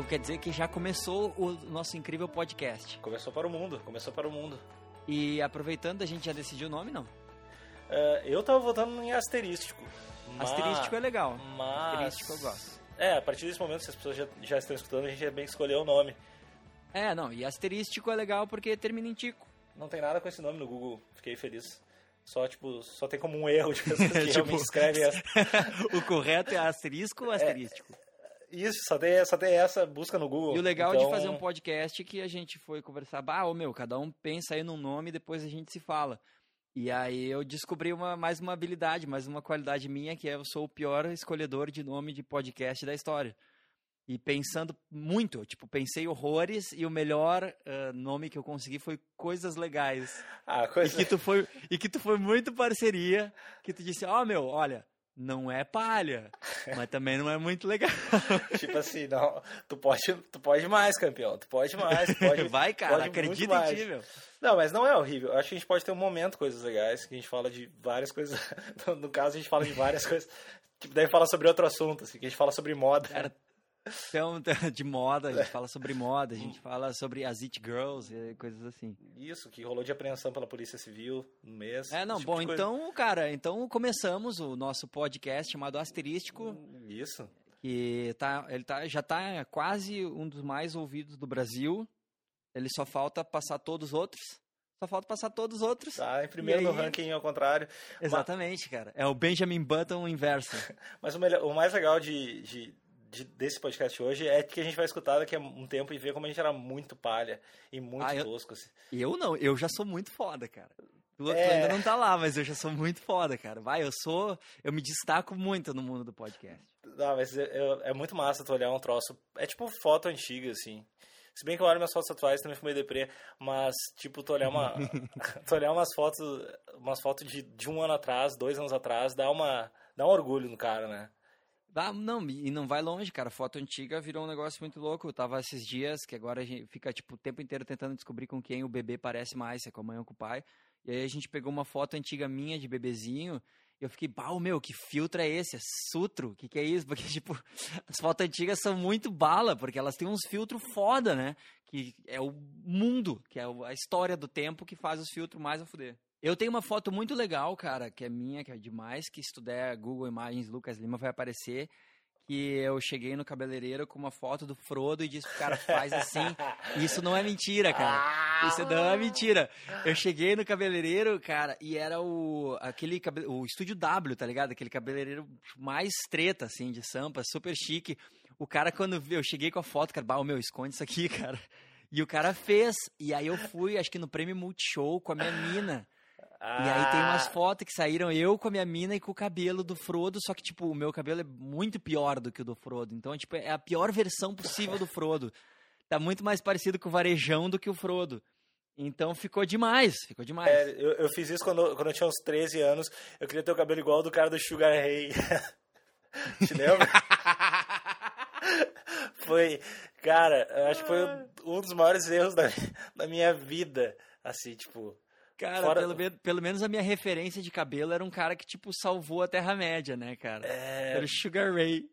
Então quer dizer que já começou o nosso incrível podcast. Começou para o mundo, começou para o mundo. E aproveitando, a gente já decidiu o nome, não? Uh, eu tava votando em asterístico. Mas... Asterístico é legal. Mas... Asterístico eu gosto. É, a partir desse momento, se as pessoas já, já estão escutando, a gente já bem escolheu o nome. É, não, e asterístico é legal porque termina em tico. Não tem nada com esse nome no Google, fiquei feliz. Só, tipo, só tem como um erro de pessoas que tipo, realmente escrevem o correto é asterisco ou asterístico? É, isso, só tem, só tem essa busca no Google. E o legal então... de fazer um podcast é que a gente foi conversar, bah, ô meu, cada um pensa aí num nome e depois a gente se fala. E aí eu descobri uma, mais uma habilidade, mais uma qualidade minha, que é eu sou o pior escolhedor de nome de podcast da história. E pensando muito, tipo, pensei horrores e o melhor uh, nome que eu consegui foi Coisas Legais. Ah, coisa... e, que tu foi, e que tu foi muito parceria, que tu disse, ó oh, meu, olha, não é palha, mas também não é muito legal. tipo assim, não, tu pode, tu pode mais, campeão, tu pode mais, tu pode, Vai, cara, pode acredita em ti, meu. Não, mas não é horrível. Acho que a gente pode ter um momento coisas legais, que a gente fala de várias coisas. No caso, a gente fala de várias coisas. Tipo, daí fala sobre outro assunto, assim, que a gente fala sobre moda. Cara, então, de moda, a gente fala sobre moda, a gente fala sobre as It Girls e coisas assim. Isso, que rolou de apreensão pela Polícia Civil no mês. É, não, tipo bom, então, cara, então começamos o nosso podcast chamado Asterístico. Isso. Que tá, ele tá, já tá quase um dos mais ouvidos do Brasil. Ele só falta passar todos os outros. Só falta passar todos os outros. Tá, em primeiro aí... no ranking ao contrário. Exatamente, Mas... cara. É o Benjamin Button inverso. Mas o, melhor, o mais legal de, de de, desse podcast hoje é que a gente vai escutar daqui a um tempo e ver como a gente era muito palha e muito ah, tosco. Assim. Eu não, eu já sou muito foda, cara. Tu, é... tu, ainda não tá lá, mas eu já sou muito foda, cara. Vai, eu sou. Eu me destaco muito no mundo do podcast. Não, mas é, é, é muito massa tu olhar um troço. É tipo foto antiga, assim. Se bem que eu olho minhas fotos atuais também fui meio deprê, mas, tipo, tu olhar uma. tu olhar umas fotos. Umas fotos de, de um ano atrás, dois anos atrás, dá uma. dá um orgulho no cara, né? Ah, não, e não vai longe, cara. Foto antiga virou um negócio muito louco. Eu tava esses dias, que agora a gente fica, tipo, o tempo inteiro tentando descobrir com quem o bebê parece mais, se é com a mãe ou com o pai. E aí a gente pegou uma foto antiga minha de bebezinho. E eu fiquei, pau, meu, que filtro é esse? É sutro? O que, que é isso? Porque, tipo, as fotos antigas são muito bala, porque elas têm uns filtros foda, né? Que é o mundo, que é a história do tempo que faz os filtros mais a fuder. Eu tenho uma foto muito legal, cara, que é minha, que é demais, que se tu der Google Imagens Lucas Lima vai aparecer, que eu cheguei no cabeleireiro com uma foto do Frodo e disse pro cara, faz assim. Isso não é mentira, cara. Isso não é mentira. Eu cheguei no cabeleireiro, cara, e era o aquele o estúdio W, tá ligado? Aquele cabeleireiro mais treta assim de sampa, super chique. O cara quando eu cheguei com a foto, cara, bah, meu, esconde isso aqui, cara. E o cara fez. E aí eu fui, acho que no prêmio Multishow com a minha mina. Ah. E aí tem umas ah. fotos que saíram eu com a minha mina e com o cabelo do Frodo, só que, tipo, o meu cabelo é muito pior do que o do Frodo. Então, tipo, é a pior versão possível do Frodo. Tá muito mais parecido com o Varejão do que o Frodo. Então ficou demais, ficou demais. É, eu, eu, fiz isso quando, quando eu tinha uns 13 anos. Eu queria ter o cabelo igual ao do cara do Sugar Ray. Te lembra? foi, cara, acho que foi um, um dos maiores erros da, da minha vida. Assim, tipo, Cara, Fora... pelo, pelo, menos a minha referência de cabelo era um cara que, tipo, salvou a Terra-média, né, cara? É... Era o Sugar Ray.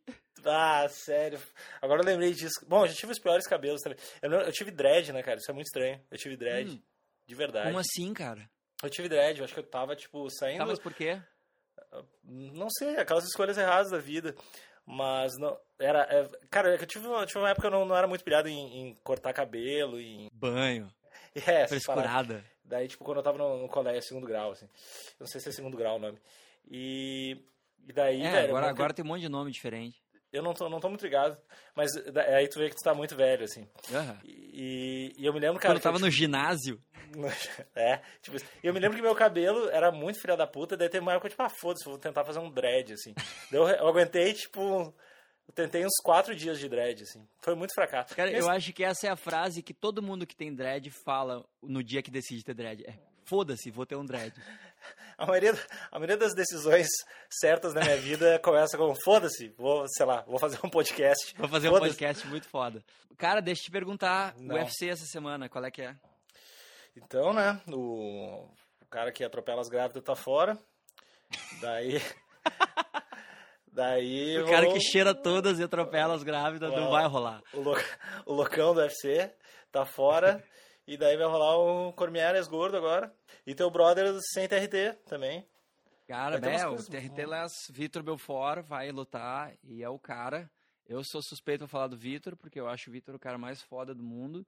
Ah, sério. Agora eu lembrei disso. Bom, eu já tive os piores cabelos também. Eu, não, eu tive dread, né, cara? Isso é muito estranho. Eu tive dread. Hum. De verdade. Como assim, cara? Eu tive dread. Eu acho que eu tava, tipo, saindo... Mas por quê? Não sei. Aquelas escolhas erradas da vida. Mas não... Era... É, cara, eu tive, uma, eu tive uma época que eu não, não era muito pilhado em, em cortar cabelo, em... Banho. É, Frescurada. Daí, tipo, quando eu tava no, no, colégio, segundo grau, assim. Eu não sei se é segundo grau o nome. E, e daí, é, velho... Agora, agora tem um monte de nome diferente. Eu não tô, não tô muito ligado, mas aí tu vê que tu tá muito velho, assim. Uhum. E, e, eu me lembro, cara... Quando eu tava eu, no ginásio. é, tipo... Eu me lembro que meu cabelo era muito filha da puta, daí teve uma época, tipo, ah, foda-se, vou tentar fazer um dread, assim. daí eu, eu aguentei, tipo eu tentei uns quatro dias de dread, assim. Foi muito fracasso. Cara, Esse... eu acho que essa é a frase que todo mundo que tem dread fala no dia que decide ter dread. É, foda-se, vou ter um dread. A maioria, a maioria das decisões certas da minha vida começa com foda-se, vou, sei lá, vou fazer um podcast. Vou fazer um podcast muito foda. Cara, deixa eu te perguntar, o UFC essa semana, qual é que é? Então, né, o, o cara que atropela as grávidas tá fora. Daí Daí. O cara que cheira todas e atropela as grávidas não Uau. vai rolar. o, lo- o loucão do UFC tá fora. e daí vai rolar o Cormieres gordo agora. E teu brother sem TRT também. Cara, né, o TRT Les, Vitor Belfort vai lutar e é o cara. Eu sou suspeito pra falar do Vitor, porque eu acho o Vitor o cara mais foda do mundo.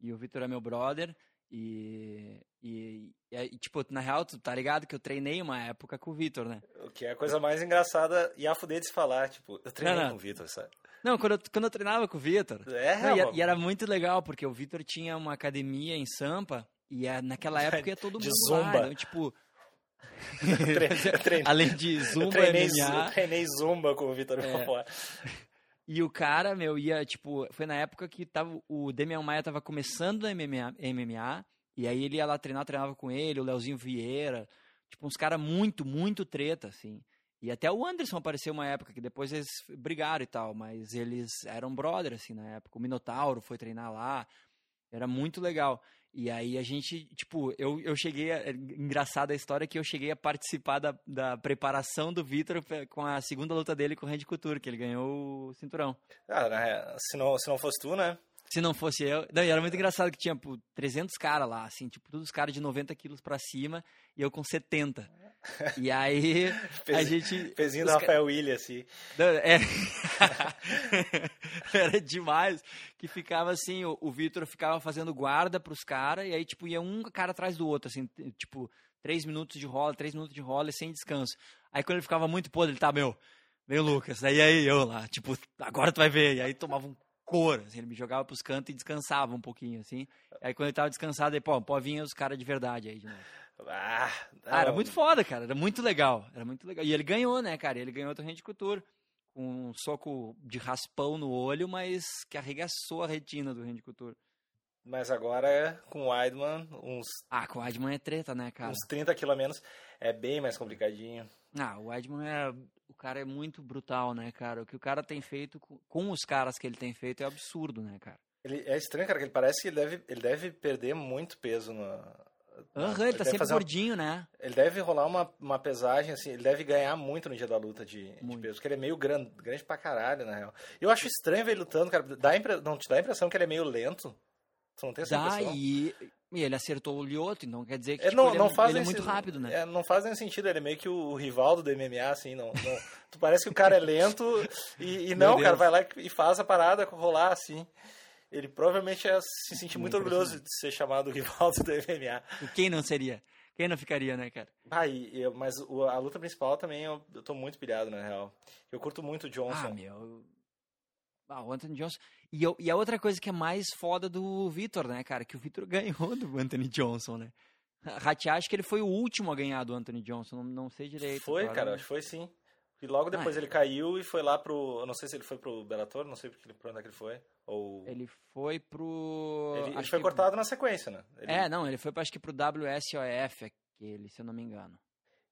E o Vitor é meu brother. E, e, e tipo, na real, tu tá ligado que eu treinei uma época com o Vitor, né? O que é a coisa mais engraçada e a fuder de se falar. Tipo, eu treinei Não, não. com o Vitor, sabe? Não, quando eu, quando eu treinava com o Vitor. É, Não, e, e era muito legal, porque o Vitor tinha uma academia em Sampa. E é- naquela época ia todo De mundo lá. zumba. Então, tipo, Eu tre- eu treinei- além de eu zumba, treinei, MMA... eu treinei zumba com o Vitor É. E o cara, meu, ia, tipo, foi na época que tava, o Demian Maia tava começando no MMA, MMA, e aí ele ia lá treinar, treinava com ele, o Leozinho Vieira, tipo, uns caras muito, muito treta, assim. E até o Anderson apareceu uma época, que depois eles brigaram e tal, mas eles eram brother, assim, na época. O Minotauro foi treinar lá, era muito legal. E aí a gente, tipo, eu, eu cheguei, a, é engraçada a história que eu cheguei a participar da, da preparação do Vitor com a segunda luta dele com o Randy Couture, que ele ganhou o cinturão. Na real, se, não, se não fosse tu, né? Se não fosse eu. Não, e era muito engraçado que tinha pô, 300 caras lá, assim, tipo, todos os caras de 90 quilos pra cima e eu com 70. E aí a gente. Pezinho do ca- Rafael William, assim. Não, É... Era demais que ficava assim, o, o Vitor ficava fazendo guarda pros caras, e aí, tipo, ia um cara atrás do outro, assim, tipo, três minutos de rola, três minutos de rola e sem descanso. Aí quando ele ficava muito podre, ele tá, meu, meu Lucas, daí aí eu lá, tipo, agora tu vai ver. E aí tomava um cor, assim, ele me jogava pros cantos e descansava um pouquinho, assim. Aí quando ele tava descansado, aí, pô, pô, vinha os caras de verdade aí de novo. Ah, Ah, era muito foda, cara. Era muito legal. Era muito legal. E ele ganhou, né, cara? Ele ganhou do Randy Couture. Com um soco de raspão no olho, mas que arregaçou a retina do Couture. Mas agora, é com o Weidman, uns, Ah, com o Weidman é treta, né, cara? uns 30 quilos a menos, é bem mais complicadinho. Ah, o Weidman é... O cara é muito brutal, né, cara? O que o cara tem feito com, os caras que ele tem feito é absurdo, né, cara? Ele, é estranho, cara, que ele parece que ele deve, ele deve perder muito peso no... Aham, ele tá deve sempre fazer uma- gordinho, né? Ele deve rolar uma, uma pesagem, assim, ele deve ganhar muito no dia da luta de, de peso, porque ele é meio grande, grande pra caralho, na real. Eu acho estranho ver ele lutando, cara, dá impre- não te dá a impressão que ele é meio lento? Tu não tem essa Dá, impressão? e, e ele acertou o Lioto, então quer dizer que É, tipo, não, ele, não é, ele é esse- muito rápido, né? é, não faz nenhum sentido, ele é meio que o rival do MMA, assim, não, não- tu parece que o cara é lento e, e não, o cara Deus. vai lá e faz a parada rolar, assim. Ele provavelmente ia se sentir muito Muito orgulhoso de ser chamado rival do MMA. E quem não seria? Quem não ficaria, né, cara? Ah, e, e- mas o- a luta principal também eu, eu tô muito pilhado, na real. Eu curto muito o Johnson. Ah, meu. Ah, o Anthony Johnson. E, eu- e a outra coisa que é mais foda do Vitor, né, cara? Que o Vitor ganhou do Anthony Johnson, né? Rati acho que ele foi o último a ganhar do Anthony Johnson, não, não sei direito. Foi, agora cara, acho que foi sim. E logo depois Ah, ele caiu e foi lá pro. Eu não sei se ele foi pro Bellator, não sei pra onde é que ele foi. Ou. Ele foi pro. Ele, ele foi cortado na sequência, né? Ele- É, não, ele foi acho que pro WSOF, aquele, se eu não me engano.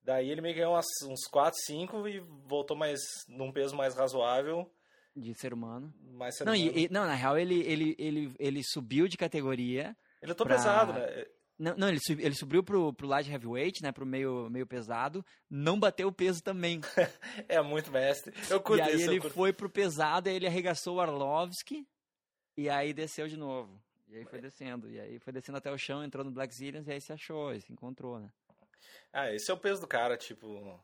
Daí ele me ganhou umas, uns 4, 5 e voltou mais num peso mais razoável. De ser humano. Mais ser Não, humano. e- não, na real, ele, ele, ele, ele subiu de categoria. Ele lutou pra- pesado, né? Não, não ele, sub- ele subiu pro, pro light heavyweight, né? Pro meio, meio pesado. Não bateu o peso também. É muito mestre. Eu curto e aí isso. ele foi pro pesado, aí ele arregaçou o Arlovski e aí desceu de novo. E aí foi descendo. E aí foi descendo até o chão, entrou no Black Zillions e aí se achou, e se encontrou, né? Ah, esse é o peso do cara, tipo.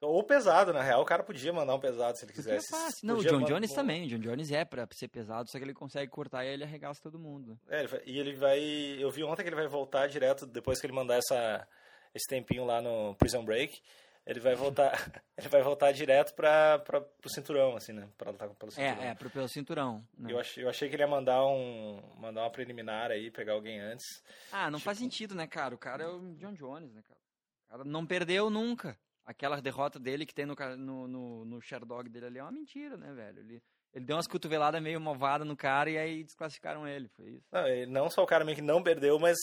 Ou pesado, na real. O cara podia mandar um pesado se ele é quisesse. fácil. Não, o John Jones também. O John Jones é pra ser pesado, só que ele consegue cortar e ele arregaça todo mundo. É, e ele vai. Eu vi ontem que ele vai voltar direto depois que ele mandar essa, esse tempinho lá no Prison Break. Ele vai voltar. ele vai voltar direto pra, pra, pro cinturão, assim, né? Pra lutar pelo cinturão. É, é, pro, pelo cinturão. né? Eu achei, eu achei que ele ia mandar um. mandar uma preliminar aí, pegar alguém antes. Ah, não faz Tipo- sentido, né, cara? O cara é o John Jones, né, cara? O cara não perdeu nunca. Aquela derrota dele que tem no, no, no, no Sherdog dele ali é uma mentira, né, velho? Ele, ele deu umas cotoveladas meio malvadas no cara e aí desclassificaram ele, foi isso. Não, ele- não só o cara meio que não perdeu, mas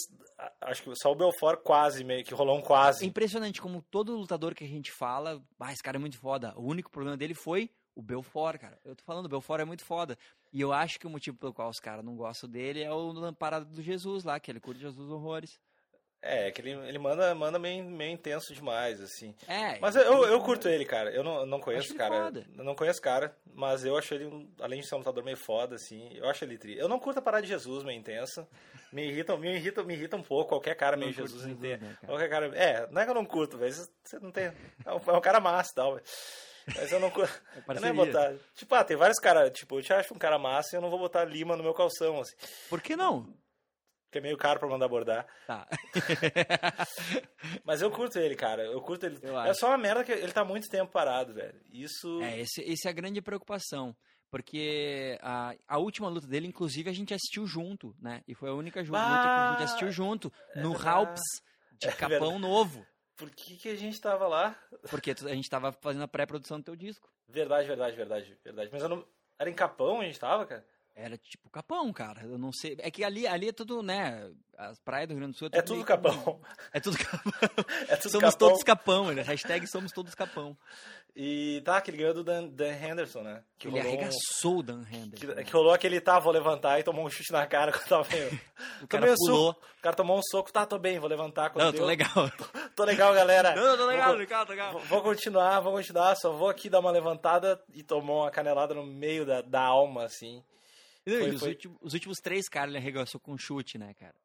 acho que só o Belfort quase, meio que rolou um quase. É impressionante como todo lutador que a gente fala, ah, esse cara é muito foda. O único problema dele foi o Belfort, cara. Eu tô falando, o Belfort é muito foda. E eu acho que o motivo pelo qual os caras não gostam dele é o parada do Jesus lá, que ele curte Jesus horrores. É, que ele, ele manda, manda meio, meio intenso demais, assim. É. Mas eu, eu curto ele, cara. Eu não, não conheço o cara. foda. Eu não conheço o cara, mas eu acho ele, além de ser um lutador meio foda, assim, eu acho ele tri. Eu não curto a parada de Jesus meio intensa. Me irrita, me irrita, me irrita um pouco qualquer cara meio Jesus inteiro. né, qualquer cara. É, não é que eu não curto, velho. Você não tem. É um, é um cara massa e tal, velho. Mas eu não curto. Eu não ia botar. Tipo, ah, tem vários caras. Tipo, eu te acho um cara massa e eu não vou botar lima no meu calção, assim. Por que não? Que é meio caro pra mandar bordar. Tá. Mas eu curto ele, cara. Eu curto ele. Eu é só uma merda que ele tá muito tempo parado, velho. Isso. É, esse, esse é a grande preocupação. Porque a, a última luta dele, inclusive, a gente assistiu junto, né? E foi a única luta que a gente assistiu junto. no verdade. Ralps de É Capão verdade. Novo. Por que, que a gente tava lá? Porque a gente tava fazendo a pré-produção do teu disco. Verdade, verdade, verdade, verdade. Mas eu não. Era em Capão a gente tava, cara? Era tipo Capão, cara. Eu não sei. É que ali, ali é tudo, né? As praias do Rio Grande do Sul É tudo meio- Capão. É tudo Capão. É tudo somos Capão. todos Capão, né? Hashtag somos todos Capão. E tá, que ele ganhou do Dan, Dan Henderson, né? Que Ele rolou um- arregaçou o Dan Henderson. que, que rolou aquele, tá, vou levantar e tomou um chute na cara quando tava meio. O Tô cara pulou. suco. O cara tomou um soco, tá, tô bem, vou levantar. Quando Não, tô deu, legal. Tô legal, galera. Não, tô legal, Vou- legal, tô legal. Vou- Vou continuar, vou continuar, só vou aqui dar uma levantada e tomou uma canelada no meio da, da alma, assim. Foi- os, foi- últimos, os últimos três caras ele arregaçou com chute, né, cara?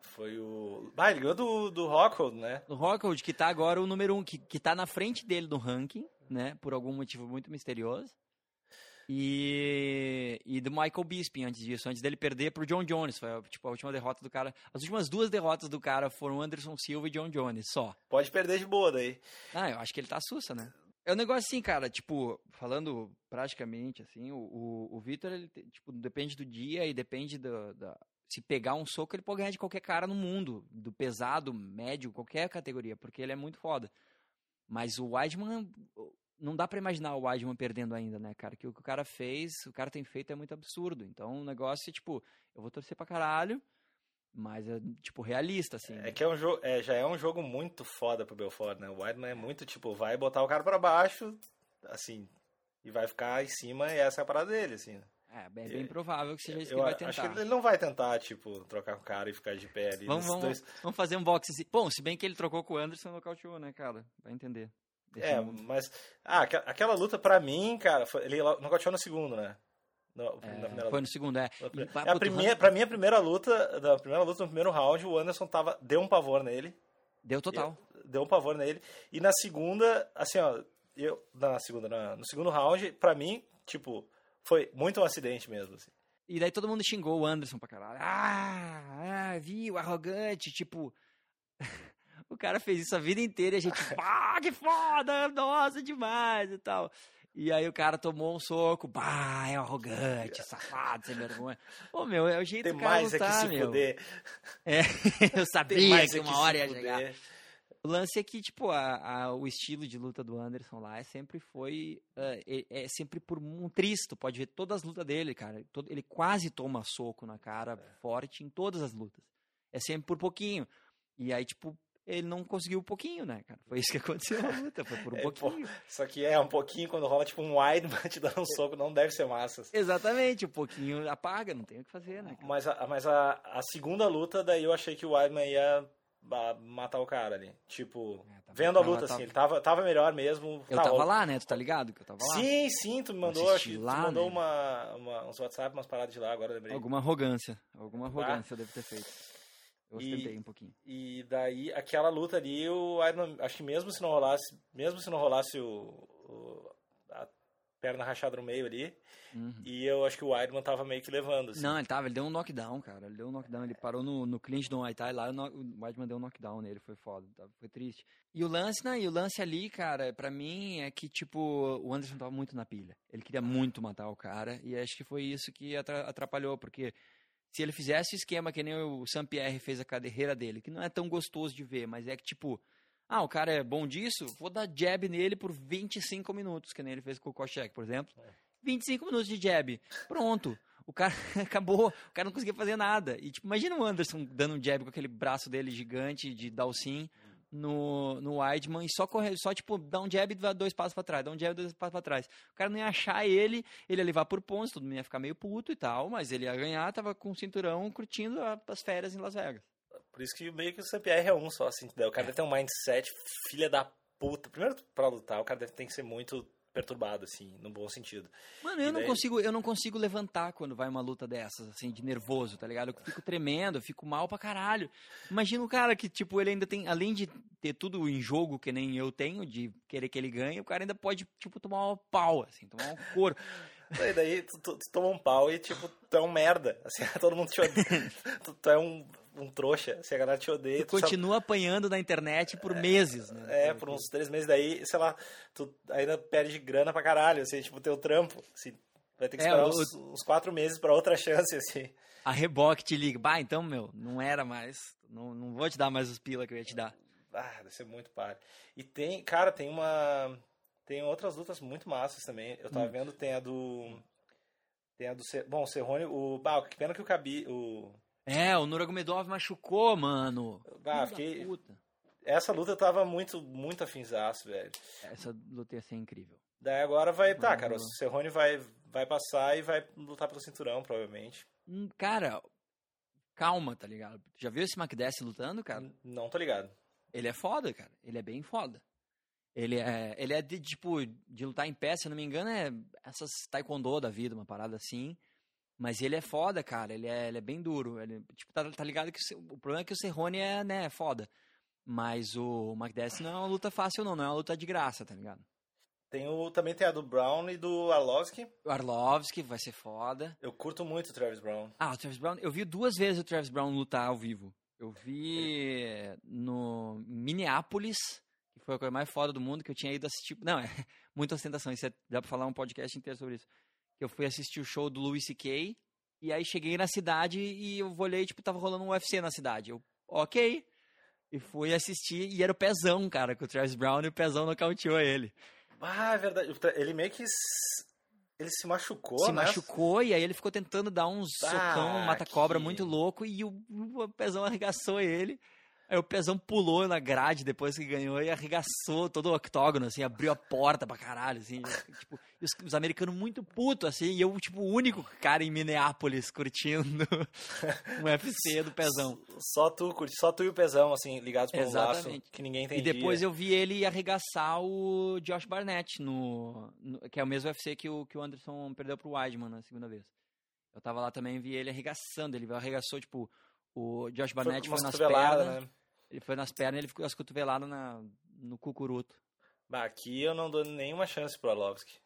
Foi o. Ah, ele ganhou do, do Rockhold, né? O Rockhold, que tá agora o número um, que, que tá na frente dele do ranking, né? Por algum motivo muito misterioso. E, e do Michael Bisping antes disso, antes dele perder pro John Jones. Foi tipo, a última derrota do cara. As últimas duas derrotas do cara foram Anderson Silva e John Jones, só. Pode perder de boa daí. Ah, eu acho que ele tá sussa, né? É um negócio assim, cara, tipo, falando praticamente assim, o, o, o Vitor, ele, tipo, depende do dia e depende do, da. Se pegar um soco, ele pode ganhar de qualquer cara no mundo, do pesado, médio, qualquer categoria, porque ele é muito foda. Mas o Weidman, não dá pra imaginar o Weidman perdendo ainda, né, cara? Que o que o cara fez, o cara tem feito é muito absurdo. Então o negócio é, tipo, eu vou torcer pra caralho, mas é, tipo, realista, assim. É que é um jogo, é, já é um jogo muito foda pro Belfort, né? O Weidman é muito tipo, vai botar o cara pra baixo, assim, e vai ficar em cima e essa é a parada dele, assim. É, é bem provável que seja isso que ele vai tentar. acho que ele não vai tentar, tipo, trocar com o cara e ficar de pé ali. Vamos, vamos, dois. vamos fazer um boxe. Bom, se bem que ele trocou com o Anderson nocauteou, né, cara? Vai entender. Desse É, mas. Ah, aquela luta pra mim, cara, foi, ele nocauteou no segundo, né? No, É, foi no segundo, é. E, É a primeira, pra mim, a primeira luta, da primeira luta no primeiro round, o Anderson tava, deu um pavor nele. Deu total. Deu um pavor nele. E na segunda, assim, ó, eu. Na segunda, na- no segundo round, pra mim, tipo, foi muito um acidente mesmo, assim. E daí todo mundo xingou o Anderson pra caralho. Ah, ah viu, arrogante, tipo. o cara fez isso a vida inteira e a gente, ah, que foda, nossa, demais e tal. E aí o cara tomou um soco, bah, é arrogante, safado, sem vergonha. Pô, meu, é o jeito Tem do cara mais é que lutar, se meu. fuder. É, eu sabia que é que uma hora ia chegar. fuder. O lance é que, tipo, a, a- o estilo de luta do Anderson lá é sempre foi. ah, é, é sempre por um tristo. Pode ver todas as lutas dele, cara. Todo- ele quase toma soco na cara forte em todas as lutas. É sempre por pouquinho. E aí, tipo, ele não conseguiu um pouquinho, né, cara? Foi isso que aconteceu na luta, foi por um É, pô, pouquinho. Só que é um pouquinho quando rola tipo um wide te dando um soco, não deve ser massa. Exatamente, um pouquinho apaga, não tem o que fazer, né, cara? Mas, a, mas a, a segunda luta, daí eu achei que o Weidman ia ba- matar o cara ali. Tipo, É, tava- vendo a luta, assim, tava- ele tava, tava melhor mesmo. Eu Tá, tava o- lá, né? Tu tá ligado que eu tava lá? Sim, sim, tu me mandou, acho que lá, tu mandou né? uma, uma, uns WhatsApp, umas paradas de lá, agora lembrei. Alguma arrogância. Alguma arrogância eu devo ter feito. Eu E- ostentei um pouquinho. E daí, aquela luta ali, o Weidman, acho que mesmo se não rolasse, mesmo se não rolasse o, o- a perna rachada no meio ali, Uhum. e eu acho que o Weidman tava meio que levando, assim. Não, ele tava, ele deu um knockdown, cara. Ele deu um knockdown, ele parou no, no clinch do Muay Thai lá, o Weidman deu um knockdown nele, foi foda, tá? foi triste. E o lance, não, e o lance ali, cara, pra mim é que, tipo, o Anderson tava muito na pilha. Ele queria muito matar o cara, e acho que foi isso que atra- atrapalhou, porque se ele fizesse o esquema que nem o Sam Pierre fez a carreira dele, que não é tão gostoso de ver, mas é que, tipo, ah, o cara é bom disso, vou dar jab nele por 25 minutos, que nem ele fez com o Kochek, por exemplo. 25 minutos de jab. Pronto. O cara acabou, o cara não conseguia fazer nada. E tipo, imagina o Anderson dando um jab com aquele braço dele gigante de Dalsin no, no Weidman e só correr, só tipo, dar um jab e dar dois passos pra trás, dar um jab e dois passos pra trás. O cara não ia achar ele, ele ia levar por pontos, todo mundo ia ficar meio puto e tal, mas ele ia ganhar, tava com o cinturão curtindo as férias em Las Vegas. Por isso que meio que o Saint-Pierre é um só, assim. Daí o cara É. deve ter um mindset filha da puta. Primeiro, pra lutar, o cara deve ter que ser muito perturbado, assim, no bom sentido. Mano, eu E não daí- consigo, eu não consigo levantar quando vai uma luta dessas, assim, de nervoso, tá ligado? Eu fico tremendo, eu fico mal pra caralho. Imagina o cara que, tipo, ele ainda tem, além de ter tudo em jogo que nem eu tenho, de querer que ele ganhe, o cara ainda pode, tipo, tomar um pau, assim, tomar um couro. E daí tu, tu- tu toma um pau e, tipo, tu é um merda. Assim, todo mundo te odeia. tu, tu é um, um trouxa. Assim, a galera te odeia. Tu só- continua apanhando na internet por meses, né? É, por uns três meses daí, sei lá, tu ainda perde grana pra caralho, assim, tipo, teu trampo, assim, vai ter que É, esperar o- uns, uns quatro meses pra outra chance, assim. A reboque te liga, bah, então, meu, não era mais, não, não vou te dar mais os pila que eu ia te dar. Ah, deve ser muito páreo. E tem, cara, tem uma, tem outras lutas muito massas também, eu tava Hum. vendo, tem a do, tem a do, bom, o Cerrone, o, bah, que pena que o Cabi, o, É, o Nuragomedov machucou, mano. da fiquei, puta. essa luta tava muito, muito afinzaço, velho. Essa luta ia ser incrível. Daí agora vai, tá, cara, o. Cerrone vai, vai passar e vai lutar pelo cinturão, provavelmente. Hum, Cara, calma, tá ligado? Já viu esse McDess lutando, cara? Não tô ligado. Ele é foda, cara. Ele é bem foda. Ele é, ele é de, tipo, de lutar em pé, se eu não me engano, é essas taekwondo da vida, uma parada assim. Mas ele é foda, cara. Ele é, ele é bem duro. Ele, tipo, tá, tá ligado que o, problema é que o Cerrone é, né, foda. Mas o McDess não é uma luta fácil, não. Não é uma luta de graça, tá ligado? Tem o, também tem a do Brown e do Arlovski. O Arlovski vai ser foda. Eu curto muito o Travis Brown. Ah, o Travis Brown. Eu vi duas vezes o Travis Brown lutar ao vivo. Eu vi no Minneapolis, que foi a coisa mais foda do mundo, que eu tinha ido assistir. Não, é muita ostentação. Isso é, dá pra falar um podcast inteiro sobre isso. Eu fui assistir o show do Louis C.K. E aí cheguei na cidade e eu olhei, tipo, tava rolando um UFC na cidade. Eu, ok. E fui assistir e era o Pezão, cara, com o Travis Brown e o Pezão nocauteou ele. Ah, é verdade. Ele meio que. Ele se machucou, se né? machucou e aí ele ficou tentando dar um socão, um mata-cobra que- muito louco e o, o Pezão arregaçou ele. Aí o Pezão pulou na grade depois que ganhou e arregaçou todo o octógono, assim, abriu a porta pra caralho, assim. tipo, e os, os americanos muito putos, assim, e eu, tipo, o único cara em Minneapolis curtindo um UFC do Pezão. Só tu, só tu e o Pezão, assim, ligados por um laço Exatamente. que ninguém E entendia. depois eu vi ele arregaçar o Josh Barnett, no, no- que é o mesmo UFC que o, que o Anderson perdeu pro Weidman na segunda vez. Eu tava lá também e vi ele arregaçando. Ele arregaçou, tipo, o Josh Foi Barnett foi, umas nas pernas. né? Ele foi nas pernas e ele ficou as cotoveladas na, no cucuruto. Bah, aqui eu não dou nenhuma chance pro Arlovski.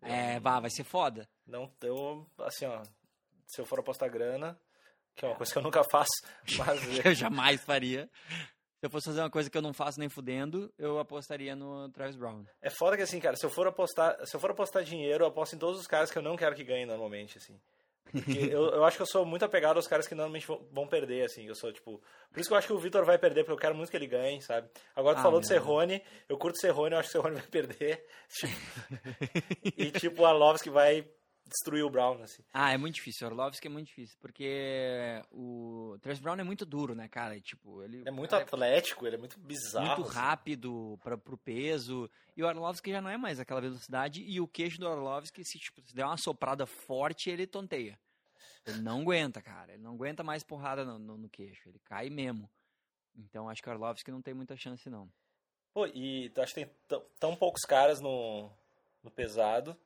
É, vá, vai ser foda. Não, eu, assim, ó, se eu for apostar grana, que é uma coisa que eu nunca faço, mas Eu jamais faria. Se eu fosse fazer uma coisa que eu não faço nem fudendo, eu apostaria no Travis Brown. é foda que assim, cara, se eu for apostar, se eu for apostar dinheiro, eu aposto em todos os caras que eu não quero que ganhem normalmente, assim. Eu, eu acho que eu sou muito apegado aos caras que normalmente vão, perder, assim. Eu sou, tipo. Por isso que eu acho que o Vitor vai perder, porque eu quero muito que ele ganhe, sabe? Agora tu Ah, falou do. Serrone, eu curto Serrone, eu acho que o Serrone vai perder. e tipo, o Arlovski vai destruir o Brown, assim. Ah, é muito difícil. O Orlovski é muito difícil, porque o Travis Brown é muito duro, né, cara? E, tipo, ele É muito atlético, ele é muito bizarro. muito assim. rápido para pro peso. E o Orlovski já não é mais aquela velocidade. E o queixo do Orlovski, se, tipo, se der uma soprada forte, ele tonteia. Ele não aguenta, cara. Ele não aguenta mais porrada no, no, no queixo. Ele cai mesmo. Então acho que o Orlovski não tem muita chance, não. Pô, e tu acha que tem tão, tão poucos caras no, no pesado,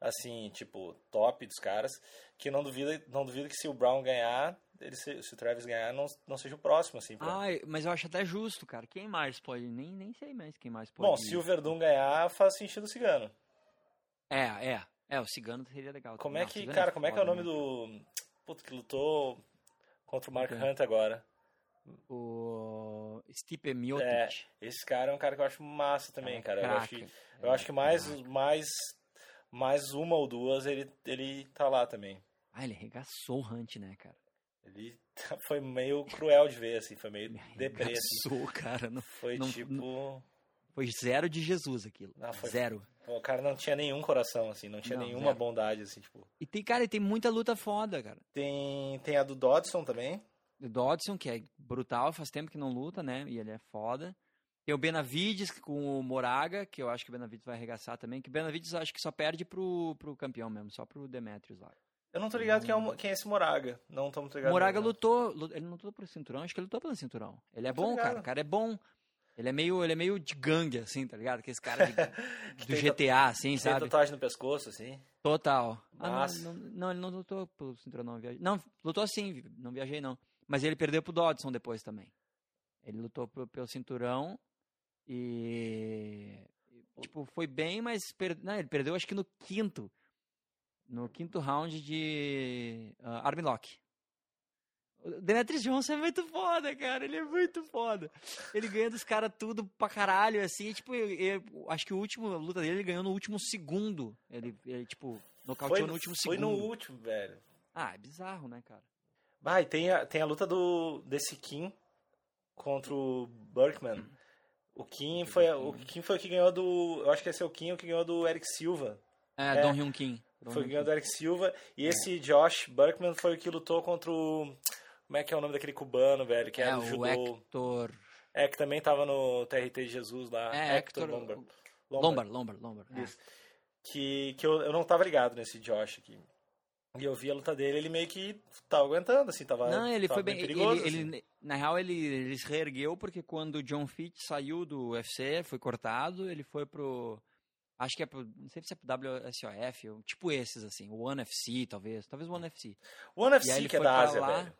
assim, tipo, top dos caras, que não duvido, não duvido que se o Brown ganhar, ele se, se o Travis ganhar, não, não seja o próximo, assim. pra- Ah, mas eu acho até justo, cara. Quem mais pode? Nem, nem sei mais quem mais pode. Bom, se o Verdun ganhar, faz sentido o Cigano. É, é. É, o Cigano seria legal. Como é que, Cigano cara, como é que é o nome né? do... Puto, que lutou contra o Mark. Hunt agora? O Stipe Miocic. É, esse cara é um cara que eu acho massa também, cara. Eu acho que, eu É, acho que mais, mais, mais uma ou duas ele, ele tá lá também. Ah, ele arregaçou o Hunt, né, cara? Ele foi meio cruel de ver, assim, foi meio deprê, assim. cara. Não, Foi não- tipo. foi zero de Jesus aquilo. Ah, foi- Zero. O cara não tinha nenhum coração, assim, não tinha Não, nenhuma zero. bondade, assim, tipo. E tem, cara, e tem muita luta foda, cara. Tem, tem a do Dodson também. O Dodson, que é brutal, faz tempo que não luta, né? E ele é foda. Tem o Benavides com o Moraga, que eu acho que o Benavides vai arregaçar também. Que o Benavides acho que só perde pro, pro campeão mesmo, só pro Demetrius lá. Eu não tô ligado quem é, o- quem é esse Moraga. Não tô muito ligado. Moraga não. lutou, lu- ele não lutou pelo cinturão, acho que ele lutou pelo cinturão. Ele é bom, ligado. cara, o cara é bom. Ele é meio, ele é meio de gangue, assim, tá ligado? Aquele cara de- do tem GTA, assim, Tem sabe? tatuagem no pescoço, assim. Total. Ah, não, não, não, ele não lutou pelo cinturão, não viajei. Não, lutou sim, não viajei não. Mas ele perdeu pro Dodson depois também. Ele lutou pro- pelo cinturão e. Tipo, foi bem, mas. Per... Não, ele perdeu acho que no quinto. No quinto round de uh, Armlock. O Demetrius Johnson é muito foda, cara. Ele é muito foda. Ele ganha dos caras tudo pra caralho, assim. Tipo, eu- eu acho que o último a luta dele ele ganhou no último segundo. Ele, ele tipo, nocauteou Foi, no último foi segundo. no último, velho. Ah, é bizarro, né, cara? Ah, e tem a, tem a luta do desse Kim contra o Burkman. O Kim foi o Kim foi o que ganhou do, eu acho que esse é o Kim o que ganhou do Eric Silva. É, É. Don Hyun Kim. Don Foi o que ganhou do Eric Silva e esse Josh Burkman foi o que lutou contra o como é que é o nome daquele cubano, velho, que É, do o judô. Hector... É, que também tava no TRT de Jesus lá. É, Hector... Lombard. Lombard, Lombard, Lombard. é. Isso. Que, que eu, eu não tava ligado nesse Josh aqui. E eu vi a luta dele, ele meio que tava aguentando, assim, tava. Não, ele tava foi bem. ele- perigoso. ele, assim. na real, ele, ele se reergueu porque quando o John Fitch saiu do UFC, foi cortado, ele foi pro. Acho que é pro. Não sei se é pro WSOF, tipo esses, assim. O One FC, talvez. Talvez o One FC. O One FC ele que é da Ásia, lá. velho.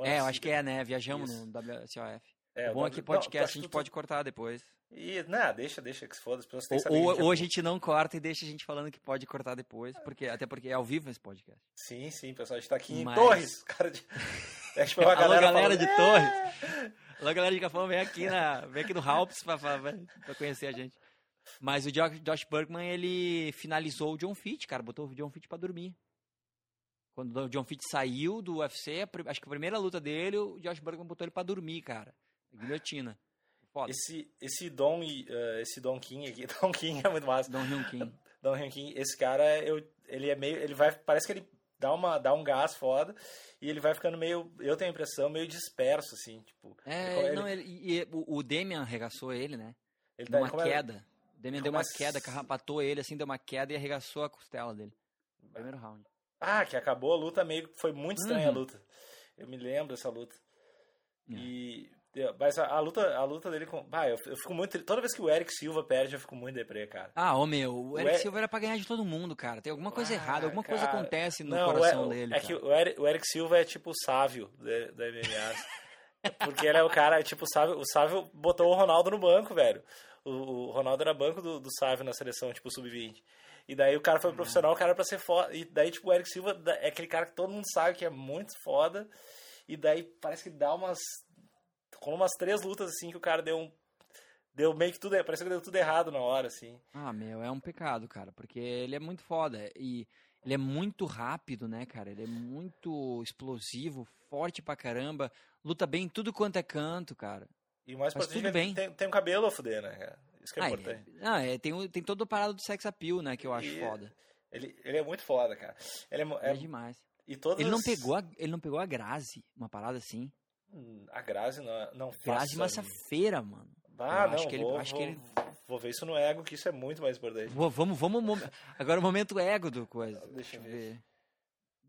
É, eu acho que é, né? Viajamos Isso. no WSOF. É, É o bom aqui não, podcast acho a gente que pode cortar depois. E, não, deixa, deixa que se foda, as pessoas têm que saber. ou, é ou a gente não corta e deixa a gente falando que pode cortar depois, porque, até porque é ao vivo esse podcast. Sim, sim, pessoal, a gente tá aqui Mas- em Torres. Cara de... É, tipo, Alô, galera, galera falando, de "É!" Torres. Alô, galera de Capão, vem aqui, na, vem aqui no Halps pra, pra, pra conhecer a gente. Mas o Josh, Josh Bergman, ele finalizou o John Fitch, cara, botou o John Fitch pra dormir. Quando o John Fitch saiu do UFC, acho que a primeira luta dele, o Josh Bergman botou ele pra dormir, cara. Guilhotina. Foda. Esse, esse Don, eh, esse Don King aqui, Don King é muito massa. Don Hyun Kim. Don Hyun Kim, esse cara, eu, ele é meio, ele vai, parece que ele dá uma, dá um gás foda e ele vai ficando meio, eu tenho a impressão meio disperso assim, tipo. É, ele, não, ele, e, o, o Demian arregaçou ele, né? ele tá- Numa como é- queda. O Demian deu uma começa- queda, carrapatou ele, assim, deu uma queda e arregaçou a costela dele. Primeiro round. Ah, que acabou a luta meio foi muito estranha a Uhum. luta. Eu me lembro dessa luta. É. E mas a, a luta, a luta dele com, bah, eu, eu fico muito, toda vez que o Eric Silva perde, eu fico muito deprê, cara. Ah, ô meu, o Eric O E- Silva era pra ganhar de todo mundo, cara. Tem alguma coisa Ah, errada, alguma coisa cara. acontece no Não, o coração E- dele. É que cara. o Eric, o Eric Silva é tipo o Sávio da, MMA. Porque ele é o cara, tipo, o Sávio, o Sávio botou o Ronaldo no banco, velho. O, o Ronaldo era banco do, do Sávio na seleção, tipo, sub-20. E daí o cara Uhum. foi profissional, o cara pra ser foda. E daí, tipo, o Eric Silva é aquele cara que todo mundo sabe que é muito foda. E daí parece que dá umas. Com umas três lutas, assim, que o cara deu um. Deu meio que tudo. Parece que deu tudo errado na hora, assim. Ah, meu, é um pecado, cara, porque ele é muito foda. E ele é muito rápido, né, cara? Ele é muito explosivo, forte pra caramba. Luta bem em tudo quanto é canto, cara. E mais Mas tudo é bem. tem, tem um cabelo a fuder, né, cara? Isso que é Ah, importante. ele- ah, é, tem, tem todo o parado do sex appeal, né, que eu acho E- foda. Ele, ele é muito foda, cara. Ele é, É, é- demais. e todas Ele não pegou a, ele não pegou a Grazi, uma parada assim. Hum, A Grazi não, não Grazi faça- Massafeira, mano. Ah, não, acho que ele- vou, acho vou, que ele- vou ver isso no ego, que isso é muito mais importante. Vamos, vamos. Agora o momento ego do coisa. Deixa eu ver.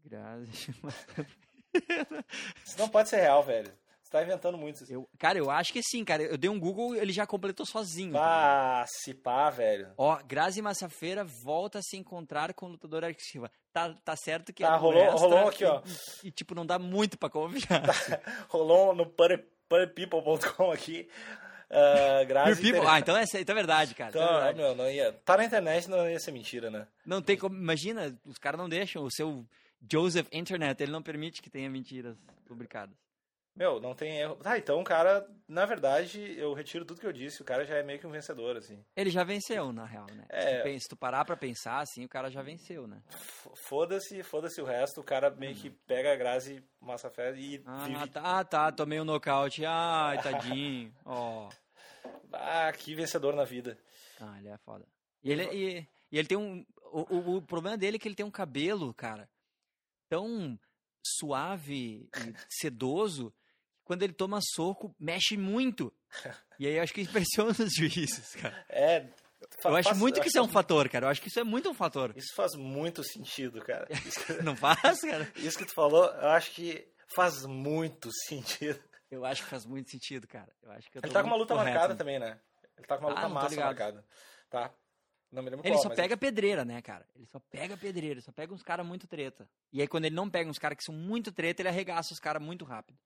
Grazi. Isso não pode ser real, velho. Você tá inventando muito isso. Eu, cara, eu acho que sim, cara. Eu dei um Google ele já completou sozinho. tá? Ah, se pá, velho. Ó, Grazi Massafeira volta a se encontrar com o lutador Silva. Tá, tá certo que Tá, é rolou- rolou aqui, e- ó. E, e, tipo, não dá muito pra confiar. Rolou no puttypeople.com aqui. Uh, Grazi. People- Ah, então é, então é verdade, cara. então é Então, verdade. meu, não ia. Tá na internet, não ia ser mentira, né? Não tem como. Imagina, os caras não deixam. O seu Joseph Internet, ele não permite que tenha mentiras publicadas. Meu, não tem erro. Ah, então o cara, na verdade, eu retiro tudo que eu disse. O cara já é meio que um vencedor, assim. Ele já venceu, na real, né? É. Se, tu, parar pra pensar, assim, o cara já venceu, né? Foda-se, foda-se o resto. O cara meio que pega a Grazi Massafé e Ah, vive. tá, ah, tá, tomei um nocaute. Ai, tadinho. Ó. Ah, que vencedor na vida. Ah, ele é foda. E ele, e, e ele tem um. O, o, o problema dele é que ele tem um cabelo, cara, tão suave e sedoso, quando ele toma soco, mexe muito. E aí eu acho que impressiona os juízes, cara. É, Eu acho Faz- muito que acho isso é um fator, cara. Eu acho que isso é muito um fator. Isso faz muito sentido, cara. Não faz, cara? isso que tu falou, eu acho que faz muito sentido. Eu acho que faz muito sentido, cara. Eu acho que eu Ele tá com uma luta correto, marcada né? também, né? Ele tá com uma Ah, luta massa marcada. Tá. Não me lembro Ele qual, só pega pedreira, né, cara? Ele só pega pedreira, ele só pega uns caras muito treta. E aí quando ele não pega uns caras que são muito treta, ele arregaça os caras muito rápido.